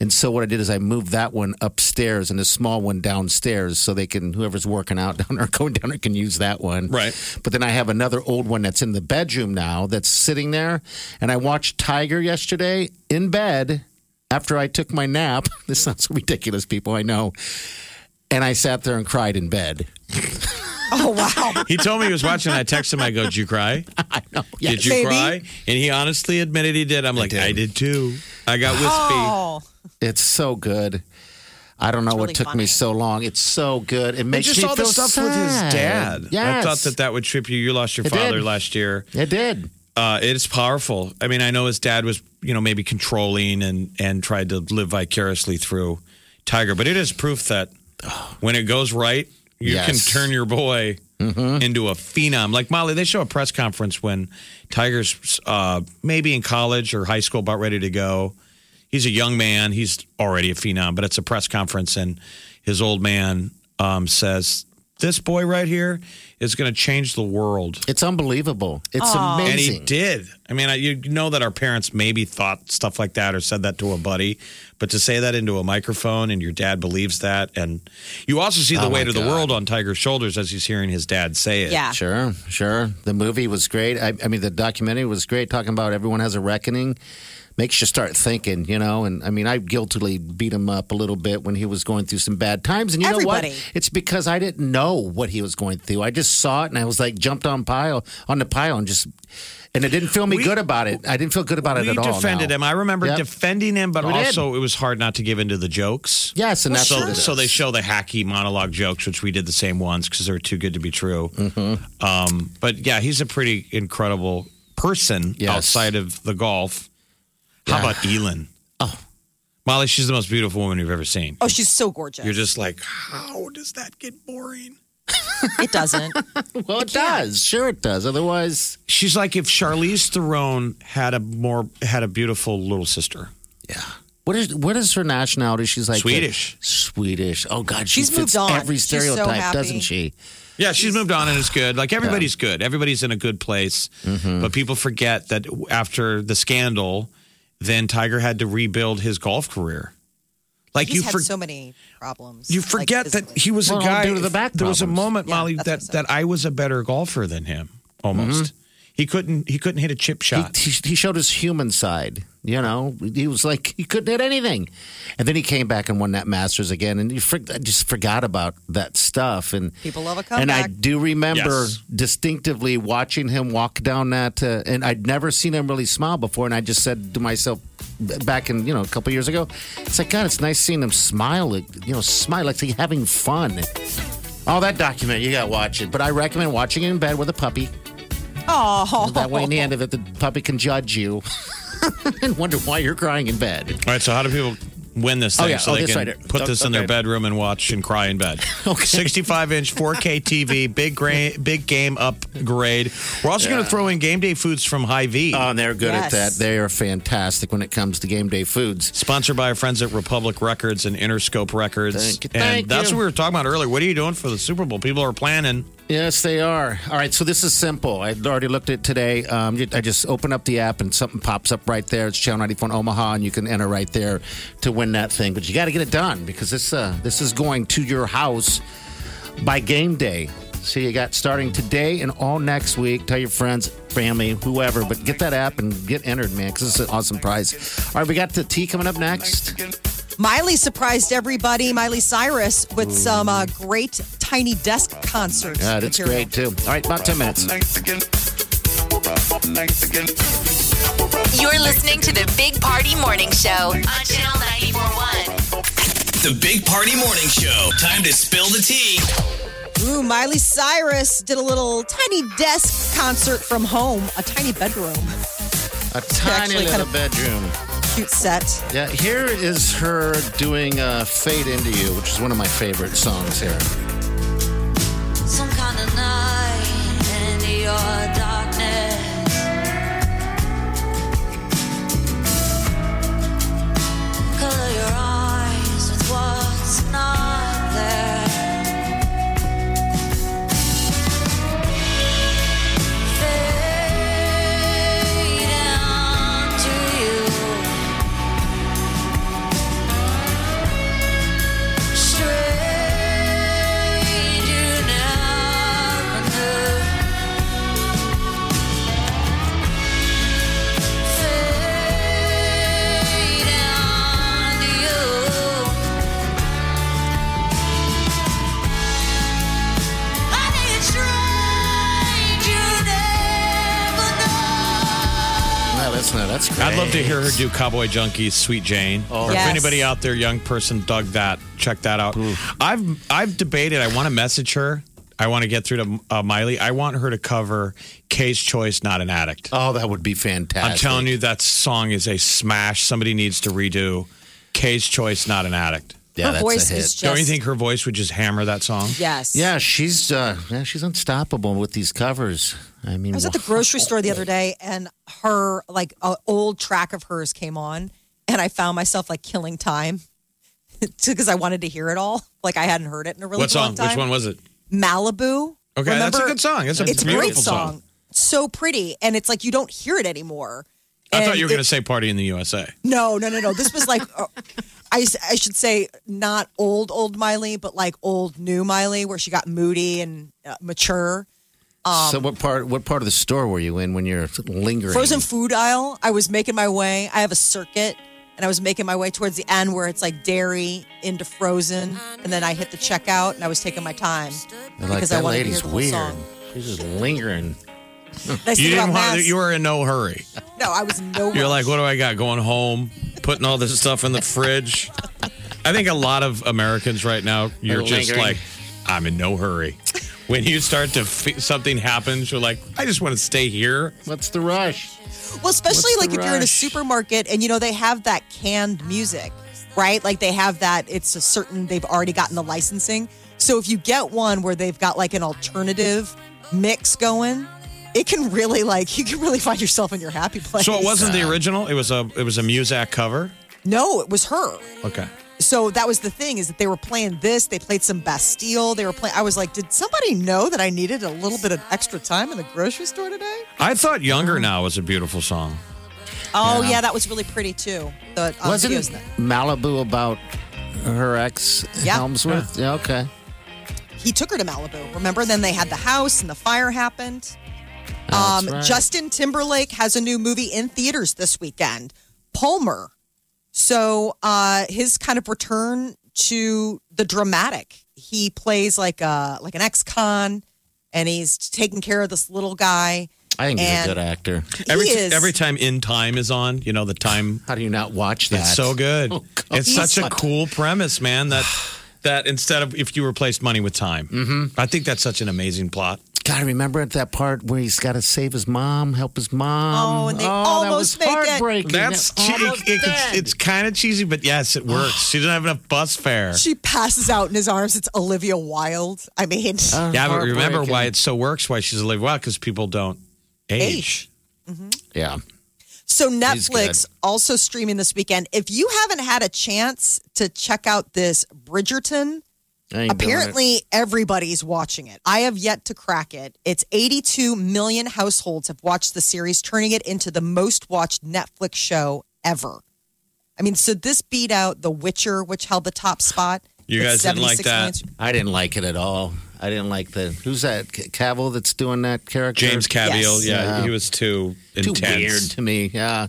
[SPEAKER 1] And so what I did is I moved that one upstairs and a small one downstairs so they can whoever's working out down there going down there can use that one.
[SPEAKER 2] Right.
[SPEAKER 1] But then I have another old one that's in the bedroom now that's sitting there. And I watched Tiger yesterday in bed after I took my nap. This sounds ridiculous, people, I know. And I sat there and cried in bed.
[SPEAKER 3] oh wow.
[SPEAKER 2] He told me he was watching. I texted him. I go, "Did you cry?
[SPEAKER 1] I know. Yes.
[SPEAKER 2] Did you
[SPEAKER 3] Maybe.
[SPEAKER 2] cry?" And he honestly admitted he did. I'm like,
[SPEAKER 1] did.
[SPEAKER 2] I did too. I got wispy.
[SPEAKER 3] Oh,
[SPEAKER 1] It's so good. I don't know what took
[SPEAKER 3] funny.
[SPEAKER 1] me so long. It's so good. It
[SPEAKER 2] And
[SPEAKER 1] makes
[SPEAKER 2] just
[SPEAKER 1] me
[SPEAKER 2] all the
[SPEAKER 1] feel
[SPEAKER 2] stuff with his dad.
[SPEAKER 1] Yes.
[SPEAKER 2] I thought that that would trip you. You lost your
[SPEAKER 1] It
[SPEAKER 2] father
[SPEAKER 1] did.
[SPEAKER 2] last year.
[SPEAKER 1] It did.
[SPEAKER 2] Uh, it's powerful. I mean, I know his dad was, you know, maybe controlling and and tried to live vicariously through Tiger, but it is proof that when it goes right, you
[SPEAKER 1] Yes.
[SPEAKER 2] can turn your boy into a phenom. Like Molly, they show a press conference when Tiger's uh, maybe in college or high school, about ready to go. He's a young man. He's already a phenom, but it's a press conference, and his old man um, says, "This boy right here is going to change the world."
[SPEAKER 1] It's unbelievable. It's amazing.
[SPEAKER 2] And he did. I mean, I, you know that our parents maybe thought stuff like that or said that to a buddy, but to say that into a microphone and your dad believes that, and you also see the
[SPEAKER 1] Oh,
[SPEAKER 2] weight of the world on Tiger's shoulders as he's hearing his dad say it.
[SPEAKER 3] yeah.
[SPEAKER 1] Sure, sure. The movie was great. I, I mean, the documentary was great, talking about everyone has a reckoning. Makes you start thinking, you know. And I mean, I guiltily beat him up a little bit when he was going through some bad times. And you know what? It's because I didn't know what he was going through. I just saw it and I was like jumped on pile on the pile and just, and it didn't feel me
[SPEAKER 2] We-
[SPEAKER 1] good about it. I didn't feel good about it at all.
[SPEAKER 2] defended him. I remember
[SPEAKER 1] Yep.
[SPEAKER 2] defending him, but
[SPEAKER 1] We did.
[SPEAKER 2] also it was hard not to give into the jokes.
[SPEAKER 1] Yes, and that's
[SPEAKER 2] so,
[SPEAKER 1] what
[SPEAKER 2] so they show the hacky monologue jokes, which we did the same ones because they were too good to be true.
[SPEAKER 1] Mm-hmm.
[SPEAKER 2] Um, but yeah, he's a pretty incredible person
[SPEAKER 1] Yes.
[SPEAKER 2] outside of the golf. How about Elin?
[SPEAKER 1] Oh.
[SPEAKER 2] Molly, she's the most beautiful woman you've ever seen.
[SPEAKER 3] Oh, she's so gorgeous.
[SPEAKER 2] You're just like, how does that get boring?
[SPEAKER 3] it doesn't.
[SPEAKER 1] Well, it does. Sure, it does. Otherwise,
[SPEAKER 2] She's like if Charlize Theron had a more had a beautiful little sister.
[SPEAKER 1] yeah. What is what is her nationality? She's like
[SPEAKER 2] Swedish.
[SPEAKER 1] Swedish. Oh God, she
[SPEAKER 3] She's
[SPEAKER 1] fits
[SPEAKER 3] moved on.
[SPEAKER 1] every
[SPEAKER 3] She's so
[SPEAKER 1] stereotype, doesn't she?
[SPEAKER 2] Yeah, she's moved on and it's good. Like everybody's good. Everybody's in a good place.
[SPEAKER 1] Mm-hmm.
[SPEAKER 2] But people forget that after the scandal, then Tiger had to rebuild his golf career. Like
[SPEAKER 3] He's
[SPEAKER 2] you
[SPEAKER 3] had
[SPEAKER 2] for,
[SPEAKER 3] so many problems.
[SPEAKER 2] you
[SPEAKER 3] like,
[SPEAKER 2] forget that he was
[SPEAKER 1] Well,
[SPEAKER 2] a guy.
[SPEAKER 1] due to the back
[SPEAKER 2] there was a moment,
[SPEAKER 3] Yeah,
[SPEAKER 2] Molly, that
[SPEAKER 3] what he said.
[SPEAKER 2] that I was a better golfer than him. Almost. Mm-hmm. He couldn't. He couldn't hit a chip shot.
[SPEAKER 1] He, he, he showed his human side. You know, he was like he couldn't hit anything, and then he came back and won that Masters again, and you for, I just forgot about that stuff. And
[SPEAKER 3] People love a comeback.
[SPEAKER 1] And I do remember
[SPEAKER 2] Yes.
[SPEAKER 1] distinctively watching him walk down that, uh, and I'd never seen him really smile before. And I just said to myself, back in you know a couple years ago, it's like God, it's nice seeing him smile. like, You know, smile like he's having fun. All that document you got to watch it, but I recommend watching it in bed with a puppy.
[SPEAKER 3] Oh,
[SPEAKER 1] That way, in the end of it, the puppy can judge you and wonder why you're crying in bed.
[SPEAKER 2] All right. So how do people win this
[SPEAKER 1] Oh,
[SPEAKER 2] thing
[SPEAKER 1] yeah.
[SPEAKER 2] so
[SPEAKER 1] Oh,
[SPEAKER 2] they can
[SPEAKER 1] right.
[SPEAKER 2] put this in their bedroom and watch and cry in bed?
[SPEAKER 1] Okay.
[SPEAKER 2] 65 inch 4K TV, big gra- big game upgrade. We're also going to throw in game day foods from Hy-Vee.
[SPEAKER 1] Oh, and they're good at that. They are fantastic when it comes to game day foods.
[SPEAKER 2] Sponsored by our friends at Republic Records and Interscope Records.
[SPEAKER 1] Thank you,
[SPEAKER 2] and
[SPEAKER 1] thank
[SPEAKER 2] that's
[SPEAKER 1] you.
[SPEAKER 2] what we were talking about earlier. What are you doing for the Super Bowl? People are planning.
[SPEAKER 1] Yes, they are. All right, so this is simple. I already looked at it today. Um, I just open up the app and something pops up right there. It's Channel 94 in Omaha, and you can enter right there to win that thing. But you got to get it done because this uh, this is going to your house by game day. So you got starting today and all next week. Tell your friends family, whoever. But get that app and get entered, man, because it's an awesome prize. All right, we got the tea coming up next.
[SPEAKER 3] Miley surprised everybody, Miley Cyrus, with some uh, great tiny desk concert.
[SPEAKER 1] Yeah, that's
[SPEAKER 3] material.
[SPEAKER 1] great, too. All right, about 10 minutes.
[SPEAKER 5] You're listening to the Big Party Morning Show on Channel 941.
[SPEAKER 4] The Big Party Morning Show. Time to spill the tea.
[SPEAKER 3] Ooh, Miley Cyrus did a little tiny desk concert from home, a tiny bedroom.
[SPEAKER 1] A tiny
[SPEAKER 3] actually kind
[SPEAKER 1] little
[SPEAKER 3] of-
[SPEAKER 1] bedroom.
[SPEAKER 3] Cute set.
[SPEAKER 1] Yeah, here is her doing uh, Fade Into You, which is one of my favorite songs here.
[SPEAKER 7] Some kind of night in your darkness.
[SPEAKER 1] That's great.
[SPEAKER 2] I'd love to hear her do Cowboy Junkies, Sweet Jane.
[SPEAKER 1] Oh.
[SPEAKER 2] or if anybody out there, young person, dug that, check that out. I've I've debated. I want to message her. I want to get through to uh, Miley. I want her to cover K's Choice, Not an Addict.
[SPEAKER 1] Oh, that would be fantastic.
[SPEAKER 2] I'm telling you, that song is a smash. Somebody needs to redo K's Choice, Not an Addict.
[SPEAKER 1] Yeah,
[SPEAKER 3] Her
[SPEAKER 1] that's
[SPEAKER 3] voice
[SPEAKER 1] a hit.
[SPEAKER 3] is just.
[SPEAKER 2] Don't you think her voice would just hammer that song?
[SPEAKER 3] Yes.
[SPEAKER 1] Yeah, she's uh, yeah, she's unstoppable with these covers. I mean,
[SPEAKER 3] I was at the grocery store the other day and her like an old track of hers came on and I found myself like killing time because I wanted to hear it all. Like I hadn't heard it in a really long time.
[SPEAKER 2] what
[SPEAKER 3] long
[SPEAKER 2] song?
[SPEAKER 3] time.
[SPEAKER 2] Which one was it?
[SPEAKER 3] Malibu.
[SPEAKER 2] Okay, that's a good song. It's a
[SPEAKER 3] It's a
[SPEAKER 2] beautiful
[SPEAKER 3] great song. So pretty and it's like you don't hear it anymore.
[SPEAKER 2] I
[SPEAKER 3] And
[SPEAKER 2] thought you were going to say "Party in the USA."
[SPEAKER 3] No, no, no, no. This was like, uh, I, I should say, not old, old Miley, but like old, new Miley, where she got moody and uh, mature.
[SPEAKER 1] Um, so what part? What part of the store were you in when you're lingering?
[SPEAKER 3] Frozen food aisle. I was making my way. I have a circuit, and I was making my way towards the end where it's like dairy into frozen, and then I hit the checkout, and I was taking my time
[SPEAKER 1] They're like
[SPEAKER 3] because I
[SPEAKER 1] that
[SPEAKER 3] wanted to hear
[SPEAKER 1] lady's
[SPEAKER 3] the whole
[SPEAKER 1] weird.
[SPEAKER 3] song.
[SPEAKER 1] She's just lingering.
[SPEAKER 3] And I
[SPEAKER 2] You didn't want.
[SPEAKER 3] mass.
[SPEAKER 2] You were in no hurry.
[SPEAKER 3] no, I was in no.
[SPEAKER 2] You're
[SPEAKER 3] rush.
[SPEAKER 2] like, what do I got? Going home, putting all this stuff in the fridge. I think a lot of Americans right now, you're
[SPEAKER 1] They're
[SPEAKER 2] just
[SPEAKER 1] lingering.
[SPEAKER 2] like, I'm in no hurry. When you start to fe something happens, you're like, I just want to stay here.
[SPEAKER 1] What's the rush?
[SPEAKER 3] Well, especially
[SPEAKER 1] What's
[SPEAKER 3] like
[SPEAKER 1] the
[SPEAKER 3] if you're in a supermarket and you know they have that canned music, right? Like they have that. It's a certain. They've already gotten the licensing. So if you get one where they've got like an alternative mix going, it can really like you can really find yourself in your happy place.
[SPEAKER 2] So it wasn't the original. It was a it was a Muzak cover.
[SPEAKER 3] No, it was her.
[SPEAKER 2] Okay.
[SPEAKER 3] So that was the thing is that they were playing this. They played some Bastille. They were playing. I was like, did somebody know that I needed a little bit of extra time in the grocery store today?
[SPEAKER 2] I thought Younger Now was a beautiful song.
[SPEAKER 3] Oh yeah, that was really pretty too. The um,
[SPEAKER 1] Wasn't
[SPEAKER 3] videos that-
[SPEAKER 1] Malibu about her ex
[SPEAKER 3] Yeah.
[SPEAKER 1] Hemsworth? Yeah. Okay.
[SPEAKER 3] he took her to Malibu. Remember? Then they had the house and the fire happened.
[SPEAKER 1] That's
[SPEAKER 3] Um,
[SPEAKER 1] right.
[SPEAKER 3] Justin Timberlake has a new movie in theaters this weekend, Palmer. So uh, his kind of return to the dramatic. He plays like a like an ex-con, and he's taking care of this little guy.
[SPEAKER 1] I think he's a
[SPEAKER 3] And-
[SPEAKER 1] good actor.
[SPEAKER 2] Every
[SPEAKER 3] he is.
[SPEAKER 2] every time In Time is on, you know the time.
[SPEAKER 1] How do you not watch that?
[SPEAKER 2] It's so good.
[SPEAKER 1] Oh, God.
[SPEAKER 2] it's such a cool premise, man. That that instead of if you replaced money with time, mm-hmm. I think that's such an amazing plot.
[SPEAKER 1] God, remember at that part where he's got to save his mom, help his mom.
[SPEAKER 3] Oh, and they
[SPEAKER 1] that
[SPEAKER 3] almost
[SPEAKER 1] was
[SPEAKER 3] make it.
[SPEAKER 1] heartbreaking.
[SPEAKER 2] That's
[SPEAKER 1] They're
[SPEAKER 2] che-
[SPEAKER 1] almost
[SPEAKER 2] it- it's, it's kind of cheesy, but yes, it works. she doesn't have enough bus fare.
[SPEAKER 3] She passes out in his arms. It's Olivia Wilde. I mean,
[SPEAKER 1] Uh,
[SPEAKER 2] yeah, but remember why it so works? Why she's Olivia well? Because people don't age.
[SPEAKER 1] Yeah.
[SPEAKER 3] So Netflix also streaming this weekend. If you haven't had a chance to check out this Bridgerton,
[SPEAKER 1] I ain't doing it.
[SPEAKER 3] apparently everybody's watching it. I have yet to crack it. It's 82 million households have watched the series, turning it into the most watched Netflix show ever. I mean, so this beat out The Witcher, which held the top spot.
[SPEAKER 2] You guys didn't like that?
[SPEAKER 3] million-
[SPEAKER 1] I didn't like it at all. I didn't like the who's that C- Cavill that's doing that character.
[SPEAKER 2] James Cavill,
[SPEAKER 3] Yes.
[SPEAKER 2] yeah,
[SPEAKER 1] Yeah.
[SPEAKER 2] he was too
[SPEAKER 1] Too
[SPEAKER 2] intense.
[SPEAKER 1] weird to me. Yeah.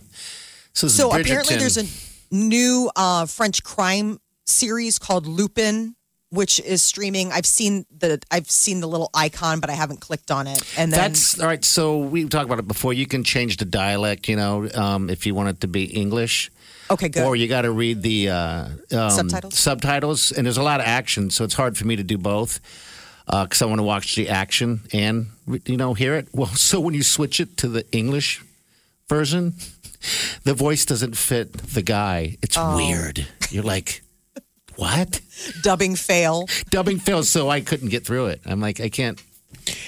[SPEAKER 1] So,
[SPEAKER 3] So
[SPEAKER 1] Bridgerton-
[SPEAKER 3] apparently, there's a new uh, French crime series called Lupin, which is streaming. I've seen the I've seen the little icon, but I haven't clicked on it. And then
[SPEAKER 1] That's all right. So we talked about it before. You can change the dialect, you know, um, if you want it to be English.
[SPEAKER 3] okay, good.
[SPEAKER 1] Or you got to read the uh, um,
[SPEAKER 3] Subtitles?
[SPEAKER 1] Subtitles, and there's a lot of action, so it's hard for me to do both because I want to watch the action and you know hear it. Well, so when you switch it to the English version, the voice doesn't fit the guy. It's
[SPEAKER 3] Oh.
[SPEAKER 1] weird. You're like, what?
[SPEAKER 3] Dubbing fail.
[SPEAKER 1] Dubbing fails, so I couldn't get through it. I'm like, I can't.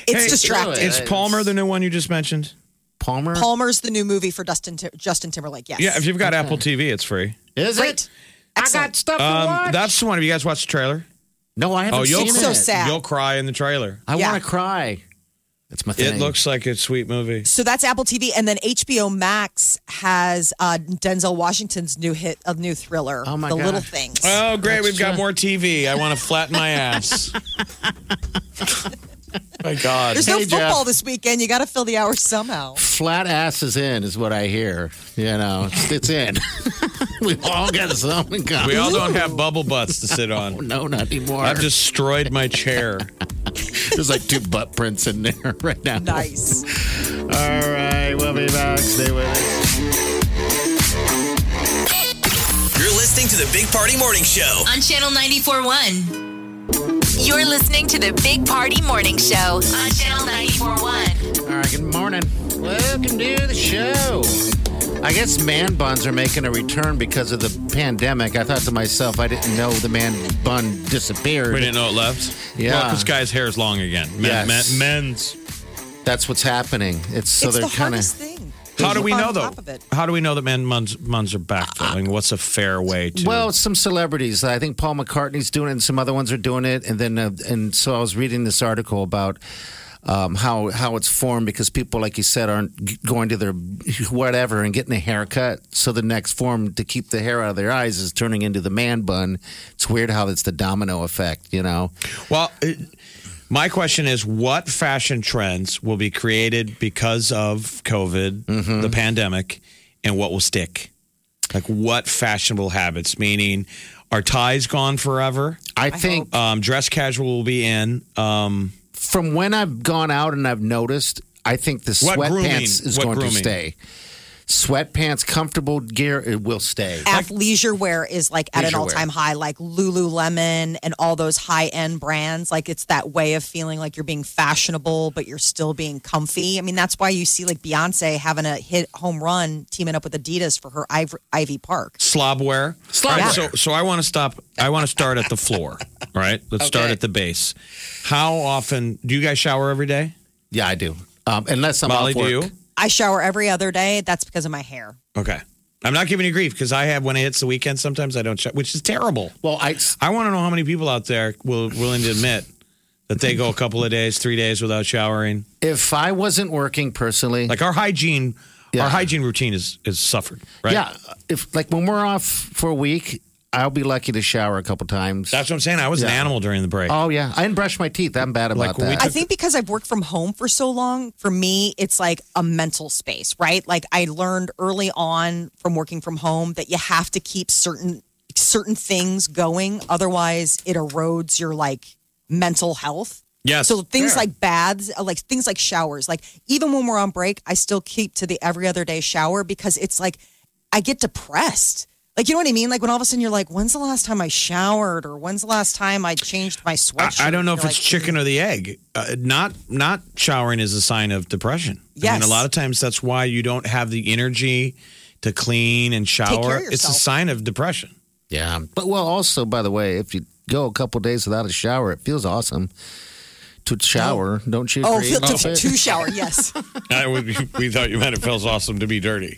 [SPEAKER 3] It's
[SPEAKER 2] Hey,
[SPEAKER 3] distracting.
[SPEAKER 2] Is Palmer the new one you just mentioned?
[SPEAKER 1] Palmer
[SPEAKER 3] Palmer's the new movie for Dustin Tim- Justin Timberlake. Yes.
[SPEAKER 2] Yeah, if you've got Apple TV, it's free.
[SPEAKER 1] is
[SPEAKER 3] Great.
[SPEAKER 1] it? I got stuff to
[SPEAKER 2] Um,
[SPEAKER 1] watch.
[SPEAKER 2] that's the one. Have you guys watched the trailer?
[SPEAKER 1] No, I haven't
[SPEAKER 2] Oh, you'll
[SPEAKER 1] seen
[SPEAKER 3] So
[SPEAKER 1] it.
[SPEAKER 3] sad.
[SPEAKER 2] You'll cry in the trailer.
[SPEAKER 1] I
[SPEAKER 3] Yeah.
[SPEAKER 1] want to cry. That's my thing.
[SPEAKER 2] It looks like a sweet movie.
[SPEAKER 3] So that's Apple TV, and then HBO Max has uh, Denzel Washington's new hit, a new thriller,
[SPEAKER 1] Oh, my
[SPEAKER 3] The
[SPEAKER 1] gosh.
[SPEAKER 3] Little Things.
[SPEAKER 2] Oh, great. We've got more TV. I want to flatten my ass. my God.
[SPEAKER 3] There's no
[SPEAKER 1] Hey, Jeff.
[SPEAKER 3] football this weekend. You got to fill the hours somehow.
[SPEAKER 1] Flat ass is in, is what I hear. You know, it's, it's in. we all got something in common.
[SPEAKER 2] We all don't have bubble butts to sit on.
[SPEAKER 1] No, not anymore.
[SPEAKER 2] I've destroyed my chair.
[SPEAKER 1] There's like two butt prints in there right now.
[SPEAKER 3] Nice.
[SPEAKER 1] All right, we'll be back. Stay with us.
[SPEAKER 4] You're listening to the Big Party Morning Show.
[SPEAKER 5] On Channel 94.1. You're listening to the Big Party Morning Show on Channel 94.1.
[SPEAKER 1] All right, good morning. Welcome to the show. I guess man buns are making a return because of the pandemic. I thought to myself, I didn't know the man bun disappeared.
[SPEAKER 2] We didn't know it left.
[SPEAKER 1] Yeah.
[SPEAKER 2] Well, this guy's hair is long again. Men,
[SPEAKER 1] Yes.
[SPEAKER 2] men- men's.
[SPEAKER 1] That's what's happening. It's so
[SPEAKER 3] it's
[SPEAKER 1] they're
[SPEAKER 3] the
[SPEAKER 1] kind of.
[SPEAKER 3] hardest thing.
[SPEAKER 2] How do we know though?
[SPEAKER 3] top of it.
[SPEAKER 2] How do we know that men muns, muns are backfilling? What's a fair way to?
[SPEAKER 1] Well, some celebrities. I think Paul McCartney's doing it, and some other ones are doing it. And then, uh, and so I was reading this article about um, how how it's formed because people, like you said, aren't going to their whatever and getting a haircut. So the next form to keep the hair out of their eyes is turning into the man bun. It's weird how it's the domino effect, you know.
[SPEAKER 2] Well, it, my question is what fashion trends will be created because of COVID,
[SPEAKER 1] Mm-hmm.
[SPEAKER 2] the pandemic, and what will stick? Like what fashionable habits? Meaning, are ties gone forever?
[SPEAKER 1] I think
[SPEAKER 2] Um, dress casual will be in. Um,
[SPEAKER 1] from when I've gone out and I've noticed, I think the sweatpants is
[SPEAKER 2] What
[SPEAKER 1] going to stay. Sweatpants, comfortable gear, it will stay.
[SPEAKER 3] Athleisure wear is like at an all time high, like Lululemon and all those high end brands. Like it's that way of feeling like you're being fashionable, but you're still being comfy. I mean, that's why you see like Beyonce having a hit home run teaming up with Adidas for her Iv- Ivy Park.
[SPEAKER 2] slobwear.
[SPEAKER 1] Slobwear.
[SPEAKER 2] All right, so, so I want to stop. I want to start at the floor. All right, let's start at the base. How often do you guys shower every day?
[SPEAKER 1] Yeah, I do. Um, unless I'm
[SPEAKER 2] Molly,
[SPEAKER 1] off
[SPEAKER 2] do you?
[SPEAKER 3] I shower every other day. That's because of my hair.
[SPEAKER 2] Okay. I'm not giving you grief because I have when it hits the weekend. Sometimes I don't shower, which is terrible.
[SPEAKER 1] Well, I
[SPEAKER 2] I want to know how many people out there will willing to admit that they go a couple of days, three days without showering.
[SPEAKER 1] if I wasn't working personally,
[SPEAKER 2] Like our hygiene,
[SPEAKER 1] Yeah.
[SPEAKER 2] our hygiene routine is is suffered. Right?
[SPEAKER 1] yeah, if like when we're off for a week, I'll be lucky to shower a couple times.
[SPEAKER 2] that's what I'm saying. I was an
[SPEAKER 1] Yeah.
[SPEAKER 2] animal during the break.
[SPEAKER 1] oh yeah, I didn't brush my teeth. I'm bad
[SPEAKER 2] Like
[SPEAKER 1] about
[SPEAKER 2] when we
[SPEAKER 1] that.
[SPEAKER 3] I think because I've worked from home for so long, for me, it's like a mental space, right? Like I learned early on from working from home that you have to keep certain certain things going, otherwise it erodes your like mental health.
[SPEAKER 2] yes.
[SPEAKER 3] So things
[SPEAKER 2] Fair.
[SPEAKER 3] like baths, uh, like things like showers, like even when we're on break, I still keep to the every other day shower because it's like I get depressed. Like you know what I mean? Like when all of a sudden you're like, when's the last time I showered, or when's the last time I changed my sweatshirt?
[SPEAKER 2] I don't know if it's
[SPEAKER 3] like,
[SPEAKER 2] chicken or the egg. Uh, not not showering is a sign of depression. I
[SPEAKER 3] Yes.
[SPEAKER 2] mean, a lot of times that's why you don't have the energy to clean and shower.
[SPEAKER 3] care of
[SPEAKER 2] It's a sign of depression.
[SPEAKER 1] yeah, but well, also by the way, if you go a couple days without a shower, it feels awesome to shower. Don't you?
[SPEAKER 3] Oh,
[SPEAKER 1] agree
[SPEAKER 3] feel to, to shower, yes.
[SPEAKER 2] I would, we thought you meant it feels awesome to be dirty.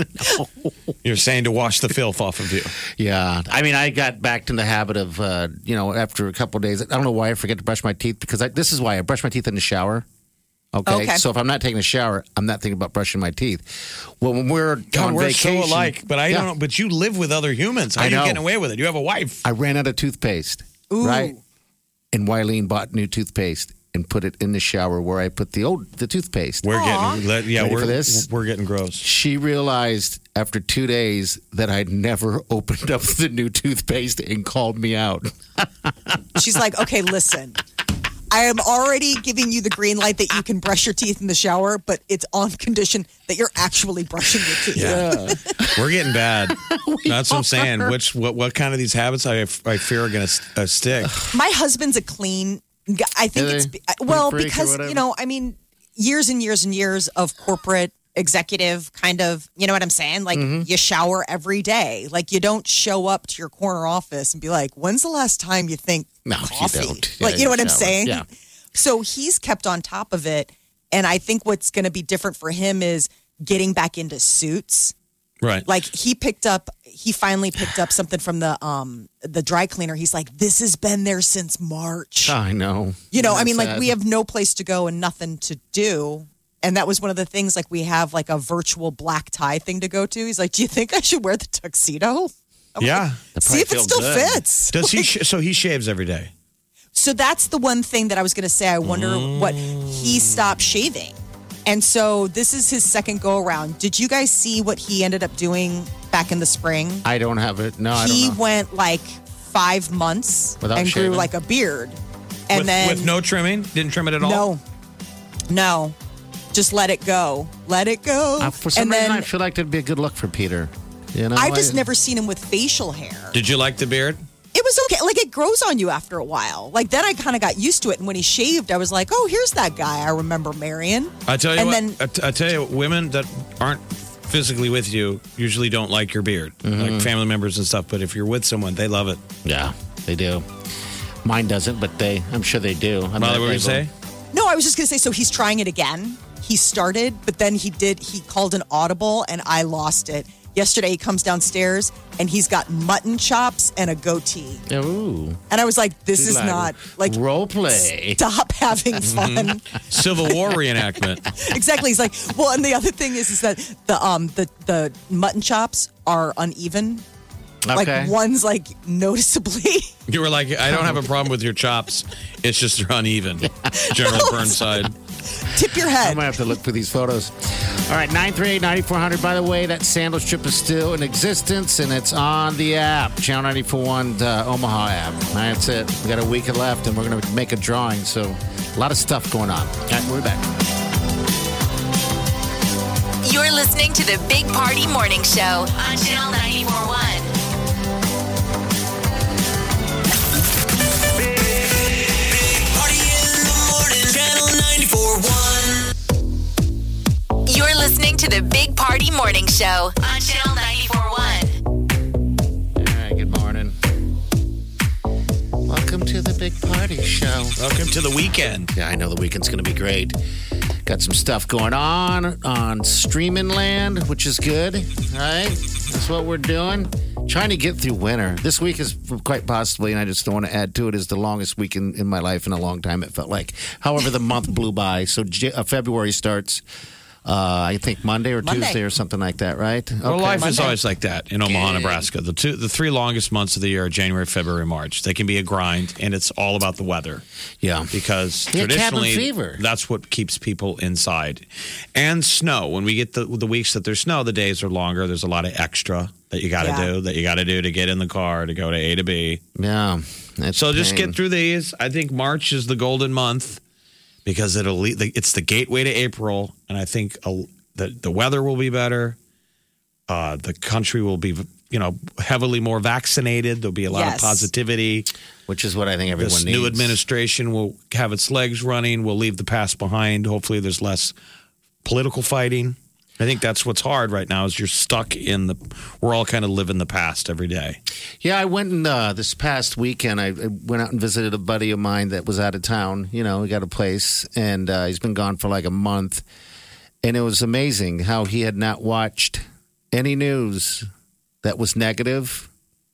[SPEAKER 2] You're saying to wash the filth off of you.
[SPEAKER 1] Yeah, I mean, I got back in the habit of, uh, you know, after a couple of days. I don't know why I forget to brush my teeth because I, this is why I brush my teeth in the shower. Okay?
[SPEAKER 3] Okay.
[SPEAKER 1] so if I'm not taking a shower, I'm not thinking about brushing my teeth. Well, when we're
[SPEAKER 2] God,
[SPEAKER 1] on
[SPEAKER 2] we're
[SPEAKER 1] vacation,
[SPEAKER 2] so alike. But I
[SPEAKER 1] Yeah.
[SPEAKER 2] don't know. But you live with other humans. How
[SPEAKER 1] I
[SPEAKER 2] are you
[SPEAKER 1] know.
[SPEAKER 2] getting away with it? You have a wife.
[SPEAKER 1] I ran out of toothpaste,
[SPEAKER 3] Ooh.
[SPEAKER 1] right? And Wileen bought new toothpaste, and put it in the shower where I put the old the toothpaste.
[SPEAKER 2] We're getting, let- yeah,
[SPEAKER 1] Ready
[SPEAKER 2] we're
[SPEAKER 1] for this?
[SPEAKER 2] we're getting gross.
[SPEAKER 1] She realized after two days that I'd never opened up the new toothpaste and called me out.
[SPEAKER 3] She's like, okay, listen. I am already giving you the green light that you can brush your teeth in the shower, but it's on condition that you're actually brushing your teeth.
[SPEAKER 2] Yeah. We're getting bad. That's what I'm saying. Which what what kind of these habits I I fear are going to uh, stick?
[SPEAKER 3] My husband's a clean guy. I think it's well because you know, I mean, years and years and years of corporate executive kind of, you know what I'm saying? Like
[SPEAKER 1] Mm-hmm.
[SPEAKER 3] you shower every day. Like you don't show up to your corner office and be like, "When's the last time you think
[SPEAKER 1] No, you
[SPEAKER 3] coffee?"
[SPEAKER 1] don't.
[SPEAKER 3] Like
[SPEAKER 1] Yeah,
[SPEAKER 3] you know what I'm saying?
[SPEAKER 1] Yeah.
[SPEAKER 3] So he's kept on top of it, and I think what's going to be different for him is getting back into suits
[SPEAKER 2] Right.
[SPEAKER 3] like he picked up he finally picked up something from the um the dry cleaner he's like this has been there since march
[SPEAKER 1] I know.
[SPEAKER 3] you know i
[SPEAKER 1] That's
[SPEAKER 3] mean like we have no place to go and nothing to do and that was one of the things like we have like a virtual black tie thing to go to he's like do you think i should wear the tuxedo I'm
[SPEAKER 2] yeah.
[SPEAKER 3] like, see if it still
[SPEAKER 1] good.
[SPEAKER 3] fits
[SPEAKER 2] Does he? Sh- so he shaves every day.
[SPEAKER 3] so that's the one thing that I was going to say. I wonder what he stopped shaving. And so this is his second go around. Did you guys see what he ended up doing back in the spring?
[SPEAKER 1] I don't have it. No, I
[SPEAKER 3] he
[SPEAKER 1] don't know.
[SPEAKER 3] went like five months
[SPEAKER 1] Without
[SPEAKER 3] and
[SPEAKER 1] shaving?
[SPEAKER 3] grew like a beard. And
[SPEAKER 2] with,
[SPEAKER 3] then
[SPEAKER 2] with no trimming, didn't trim it at all.
[SPEAKER 3] no, no, just let it go, let it go.
[SPEAKER 1] Uh, for some
[SPEAKER 3] and
[SPEAKER 1] reason,
[SPEAKER 3] then
[SPEAKER 1] I feel like that'd be a good look for Peter. You know,
[SPEAKER 3] I've just
[SPEAKER 1] I-
[SPEAKER 3] never seen him with facial hair.
[SPEAKER 2] Did you like the beard?
[SPEAKER 3] It was okay. Like it grows on you after a while. Like then I kind of got used to it. And when he shaved, I was like, oh, here's that guy I remember marrying.
[SPEAKER 2] I tell you
[SPEAKER 3] And
[SPEAKER 2] what.
[SPEAKER 3] then-
[SPEAKER 2] I, t- I tell you, women that aren't physically with you usually don't like your beard, like mm-hmm. family members and stuff. But if you're with someone, they love it.
[SPEAKER 1] Yeah, they do. Mine doesn't, but they. I'm sure they do. I'm
[SPEAKER 2] Molly, what were you say?
[SPEAKER 3] No, I was just gonna say. So he's trying it again. He started, but then he did. He called an audible, and I lost it. Yesterday, he comes downstairs and he's got mutton chops and a goatee,
[SPEAKER 1] Ooh,
[SPEAKER 3] and I was like, "This is
[SPEAKER 1] like
[SPEAKER 3] not like
[SPEAKER 1] role play.
[SPEAKER 3] stop having fun."
[SPEAKER 2] Civil War reenactment.
[SPEAKER 3] exactly. He's like, well, and the other thing is, is that the um the the mutton chops are uneven.
[SPEAKER 1] Okay.
[SPEAKER 3] Like one's like noticeably.
[SPEAKER 2] You were like, I don't have a problem with your chops. It's just they're uneven. General Burnside.
[SPEAKER 3] Tip your head.
[SPEAKER 1] I
[SPEAKER 3] head.
[SPEAKER 1] might have to look for these photos. All right, 938-9400. By the way, that Sandals trip is still in existence, and it's on the app, Channel 941 uh, Omaha app. That's it. We got a week left, and we're going to make a drawing. So a lot of stuff going on. All right, we're back.
[SPEAKER 5] You're listening to the Big Party Morning Show on Channel 941. You're listening to the Big Party Morning Show on Channel 941.
[SPEAKER 1] All right, good morning. Welcome to the big party show.
[SPEAKER 2] Welcome to the weekend.
[SPEAKER 1] Yeah, I know the weekend's going to be great. Got some stuff going on on streaming land, which is good. Right? That's what we're doing. Trying to get through winter. This week is quite possibly, and I just don't want to add to it, is the longest week in, in my life in a long time. It felt like. However, the month blew by. So J- uh, February starts, uh, I think Monday or
[SPEAKER 3] Monday.
[SPEAKER 1] Tuesday or something like that, right?
[SPEAKER 2] Well,
[SPEAKER 1] Okay.
[SPEAKER 2] life is always like that in Omaha, Nebraska. The two, the three longest months of the year are January, February, March. They can be a grind, and it's all about the weather
[SPEAKER 1] Yeah.
[SPEAKER 2] because
[SPEAKER 1] Yeah,
[SPEAKER 2] traditionally
[SPEAKER 1] fever.
[SPEAKER 2] that's what keeps people inside. And snow. When we get the the weeks that there's snow, the days are longer. There's a lot of extra that you got to
[SPEAKER 3] Yeah.
[SPEAKER 2] do that you got to do to get in the car to go to A to B.
[SPEAKER 1] Yeah. That's
[SPEAKER 2] So just
[SPEAKER 1] pain.
[SPEAKER 2] get through these. I think March is the golden month because it'll lead, it's the gateway to April, and I think uh, the the weather will be better. Uh, the country will be you know heavily more vaccinated. There'll be a lot
[SPEAKER 3] Yes.
[SPEAKER 2] of positivity.
[SPEAKER 1] Which is what I think everyone
[SPEAKER 2] This
[SPEAKER 1] needs.
[SPEAKER 2] new administration will have its legs running. We'll leave the past behind. Hopefully, there's less political fighting. I think that's what's hard right now is you're stuck in the. We're all kind of living the past every day.
[SPEAKER 1] Yeah, I went and uh, this past weekend. I, I went out and visited a buddy of mine that was out of town. You know, he got a place, and uh, he's been gone for like a month. And it was amazing how he had not watched any news that was negative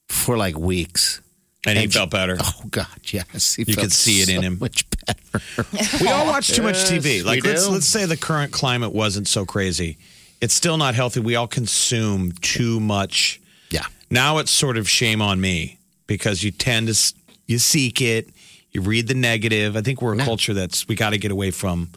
[SPEAKER 1] for like weeks.
[SPEAKER 2] And he felt better.
[SPEAKER 1] Oh God, yes, he
[SPEAKER 2] You
[SPEAKER 1] felt
[SPEAKER 2] could see it in
[SPEAKER 1] so
[SPEAKER 2] him.
[SPEAKER 1] Much better.
[SPEAKER 2] We all watch too much TV. Like let's
[SPEAKER 1] do.
[SPEAKER 2] let's say the current climate wasn't so crazy. It's still not healthy. We all consume too much.
[SPEAKER 1] yeah,
[SPEAKER 2] Now it's sort of shame on me because you tend to you seek it, You read the negative. I think we're a culture that's we got to get away from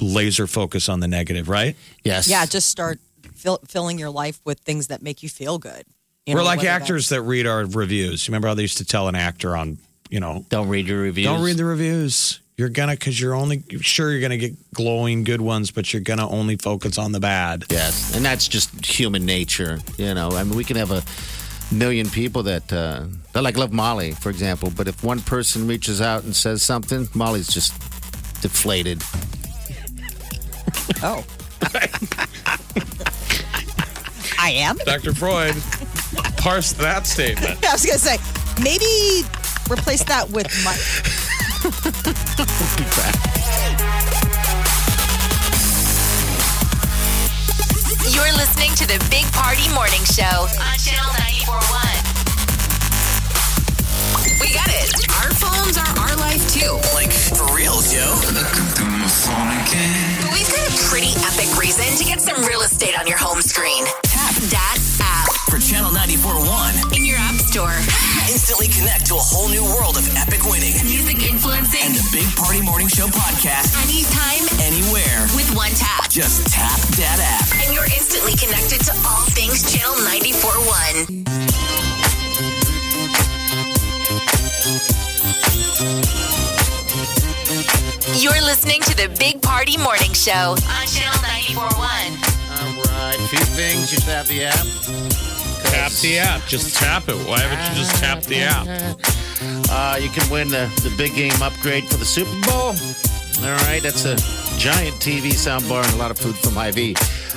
[SPEAKER 2] laser focus on the negative, right?
[SPEAKER 1] Yes.
[SPEAKER 3] Yeah, just start fill, filling your life with things that make you feel good. You
[SPEAKER 2] we're
[SPEAKER 3] know,
[SPEAKER 2] like actors that read our reviews. You remember how they used to tell an actor on, you know,
[SPEAKER 1] Don't read your reviews.
[SPEAKER 2] don't read the reviews. You're gonna because you're only sure you're gonna get glowing good ones, but you're gonna only focus on the bad.
[SPEAKER 1] Yes, and that's just human nature. You know, I mean, we can have a million people that uh, that like love Molly, for example, but if one person reaches out and says something, Molly's just deflated.
[SPEAKER 3] Oh. I am?
[SPEAKER 2] Dr. Freud parse that statement.
[SPEAKER 3] I was going to say, maybe replace that with my.
[SPEAKER 5] You're listening to the Big Party Morning Show on Channel 941. We got it. Our phones are our life too.
[SPEAKER 4] Like, for real, Joe.
[SPEAKER 5] But we've got a pretty epic reason to get some real estate on your home screen. Tap that app
[SPEAKER 4] For Channel 94.1.
[SPEAKER 5] in your app store.
[SPEAKER 4] Instantly connect to a whole new world of epic winning.
[SPEAKER 5] Music influencing
[SPEAKER 4] And the Big Party Morning Show podcast
[SPEAKER 5] anytime
[SPEAKER 4] anywhere.
[SPEAKER 5] with one tap.
[SPEAKER 4] Just tap that app.
[SPEAKER 5] And you're instantly connected to all things Channel 94.1. You're listening to the Big Party Morning Show on Channel 94.1.
[SPEAKER 1] All right, few things you should have the app.
[SPEAKER 2] Tap the app. Just tap it. Why haven't you just tapped the app?
[SPEAKER 1] Uh, you can win the, the big game upgrade for the Super Bowl. All right, that's a giant TV soundbar and a lot of food from Hy-Vee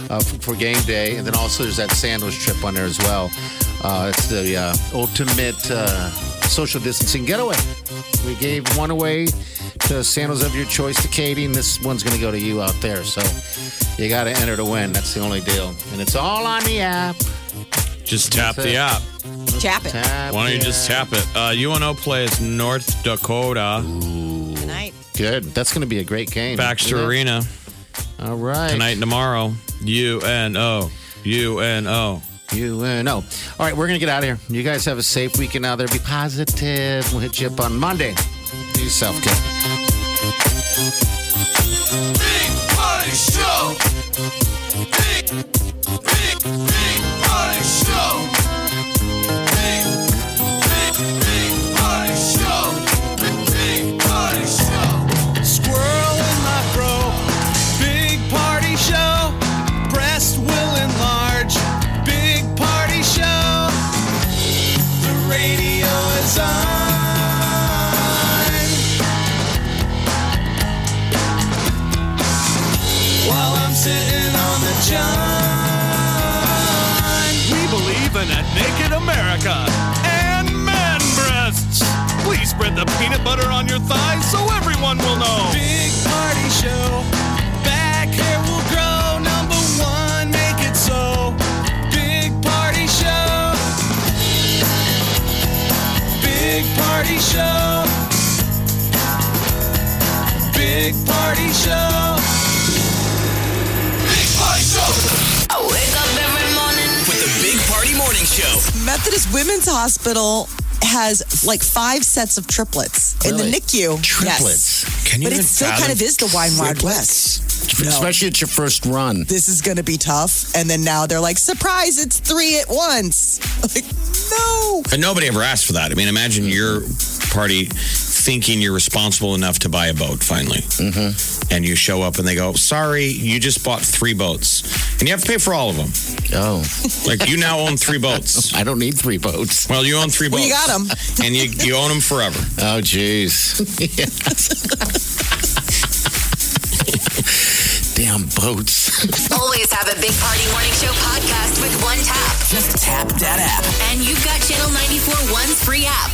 [SPEAKER 1] uh, for, game day. And then also there's that sandwich trip on there as well. Uh, it's the uh, ultimate uh, social distancing getaway. We gave one away to sandals of your choice to Katie, and this one's going to go to you out there. So you got to enter to win. That's the only deal. And it's all on the app.
[SPEAKER 2] Just tap
[SPEAKER 1] That's
[SPEAKER 2] the
[SPEAKER 1] it.
[SPEAKER 2] app.
[SPEAKER 3] Tap it.
[SPEAKER 1] Tap
[SPEAKER 2] Why don't you just tap it? Uh, UNO plays North Dakota,
[SPEAKER 3] Tonight.
[SPEAKER 1] Good. That's going to be a great game.
[SPEAKER 2] Baxter
[SPEAKER 1] Isn't it?
[SPEAKER 2] Arena
[SPEAKER 1] All right.
[SPEAKER 2] tonight and tomorrow. UNO. UNO.
[SPEAKER 1] You uh, know. All right, we're going to get out of here. You guys have a safe weekend out there. Be positive. We'll hit you up on Monday. Do yourself good.
[SPEAKER 4] Big Party Show.
[SPEAKER 10] The peanut butter on your thighs so everyone will know. Big party show. Back hair will grow. Number one, make it so. Big party show. Big party show. Big party show.
[SPEAKER 4] Big Party Show.
[SPEAKER 5] I wake up every morning.
[SPEAKER 4] With the Big Party Morning Show.
[SPEAKER 3] Methodist Women's Hospital has like five sets of triplets in the NICU.
[SPEAKER 1] Triplets.
[SPEAKER 3] Yes.
[SPEAKER 2] Can you
[SPEAKER 3] But it still kind of is the Wine Wild West.
[SPEAKER 1] Especially at your first run.
[SPEAKER 3] This is going to be tough. And then now they're like, surprise, it's three at once. Like, no.
[SPEAKER 2] And nobody ever asked for that. I mean, imagine your party thinking you're responsible enough to buy a boat finally. Mm-hmm. And you show up and they go, sorry, you just bought three boats. And you have to pay for all of them.
[SPEAKER 1] Oh,
[SPEAKER 2] Like you now own three boats.
[SPEAKER 1] I don't need three boats.
[SPEAKER 2] Well, you own three boats.
[SPEAKER 3] Well, you them,
[SPEAKER 2] And you, you own them forever.
[SPEAKER 1] Oh, jeez. Damn boats.
[SPEAKER 5] Always have a Big Party Morning Show podcast with one tap.
[SPEAKER 4] Just tap that app.
[SPEAKER 5] And you've got Channel 94 One's free app.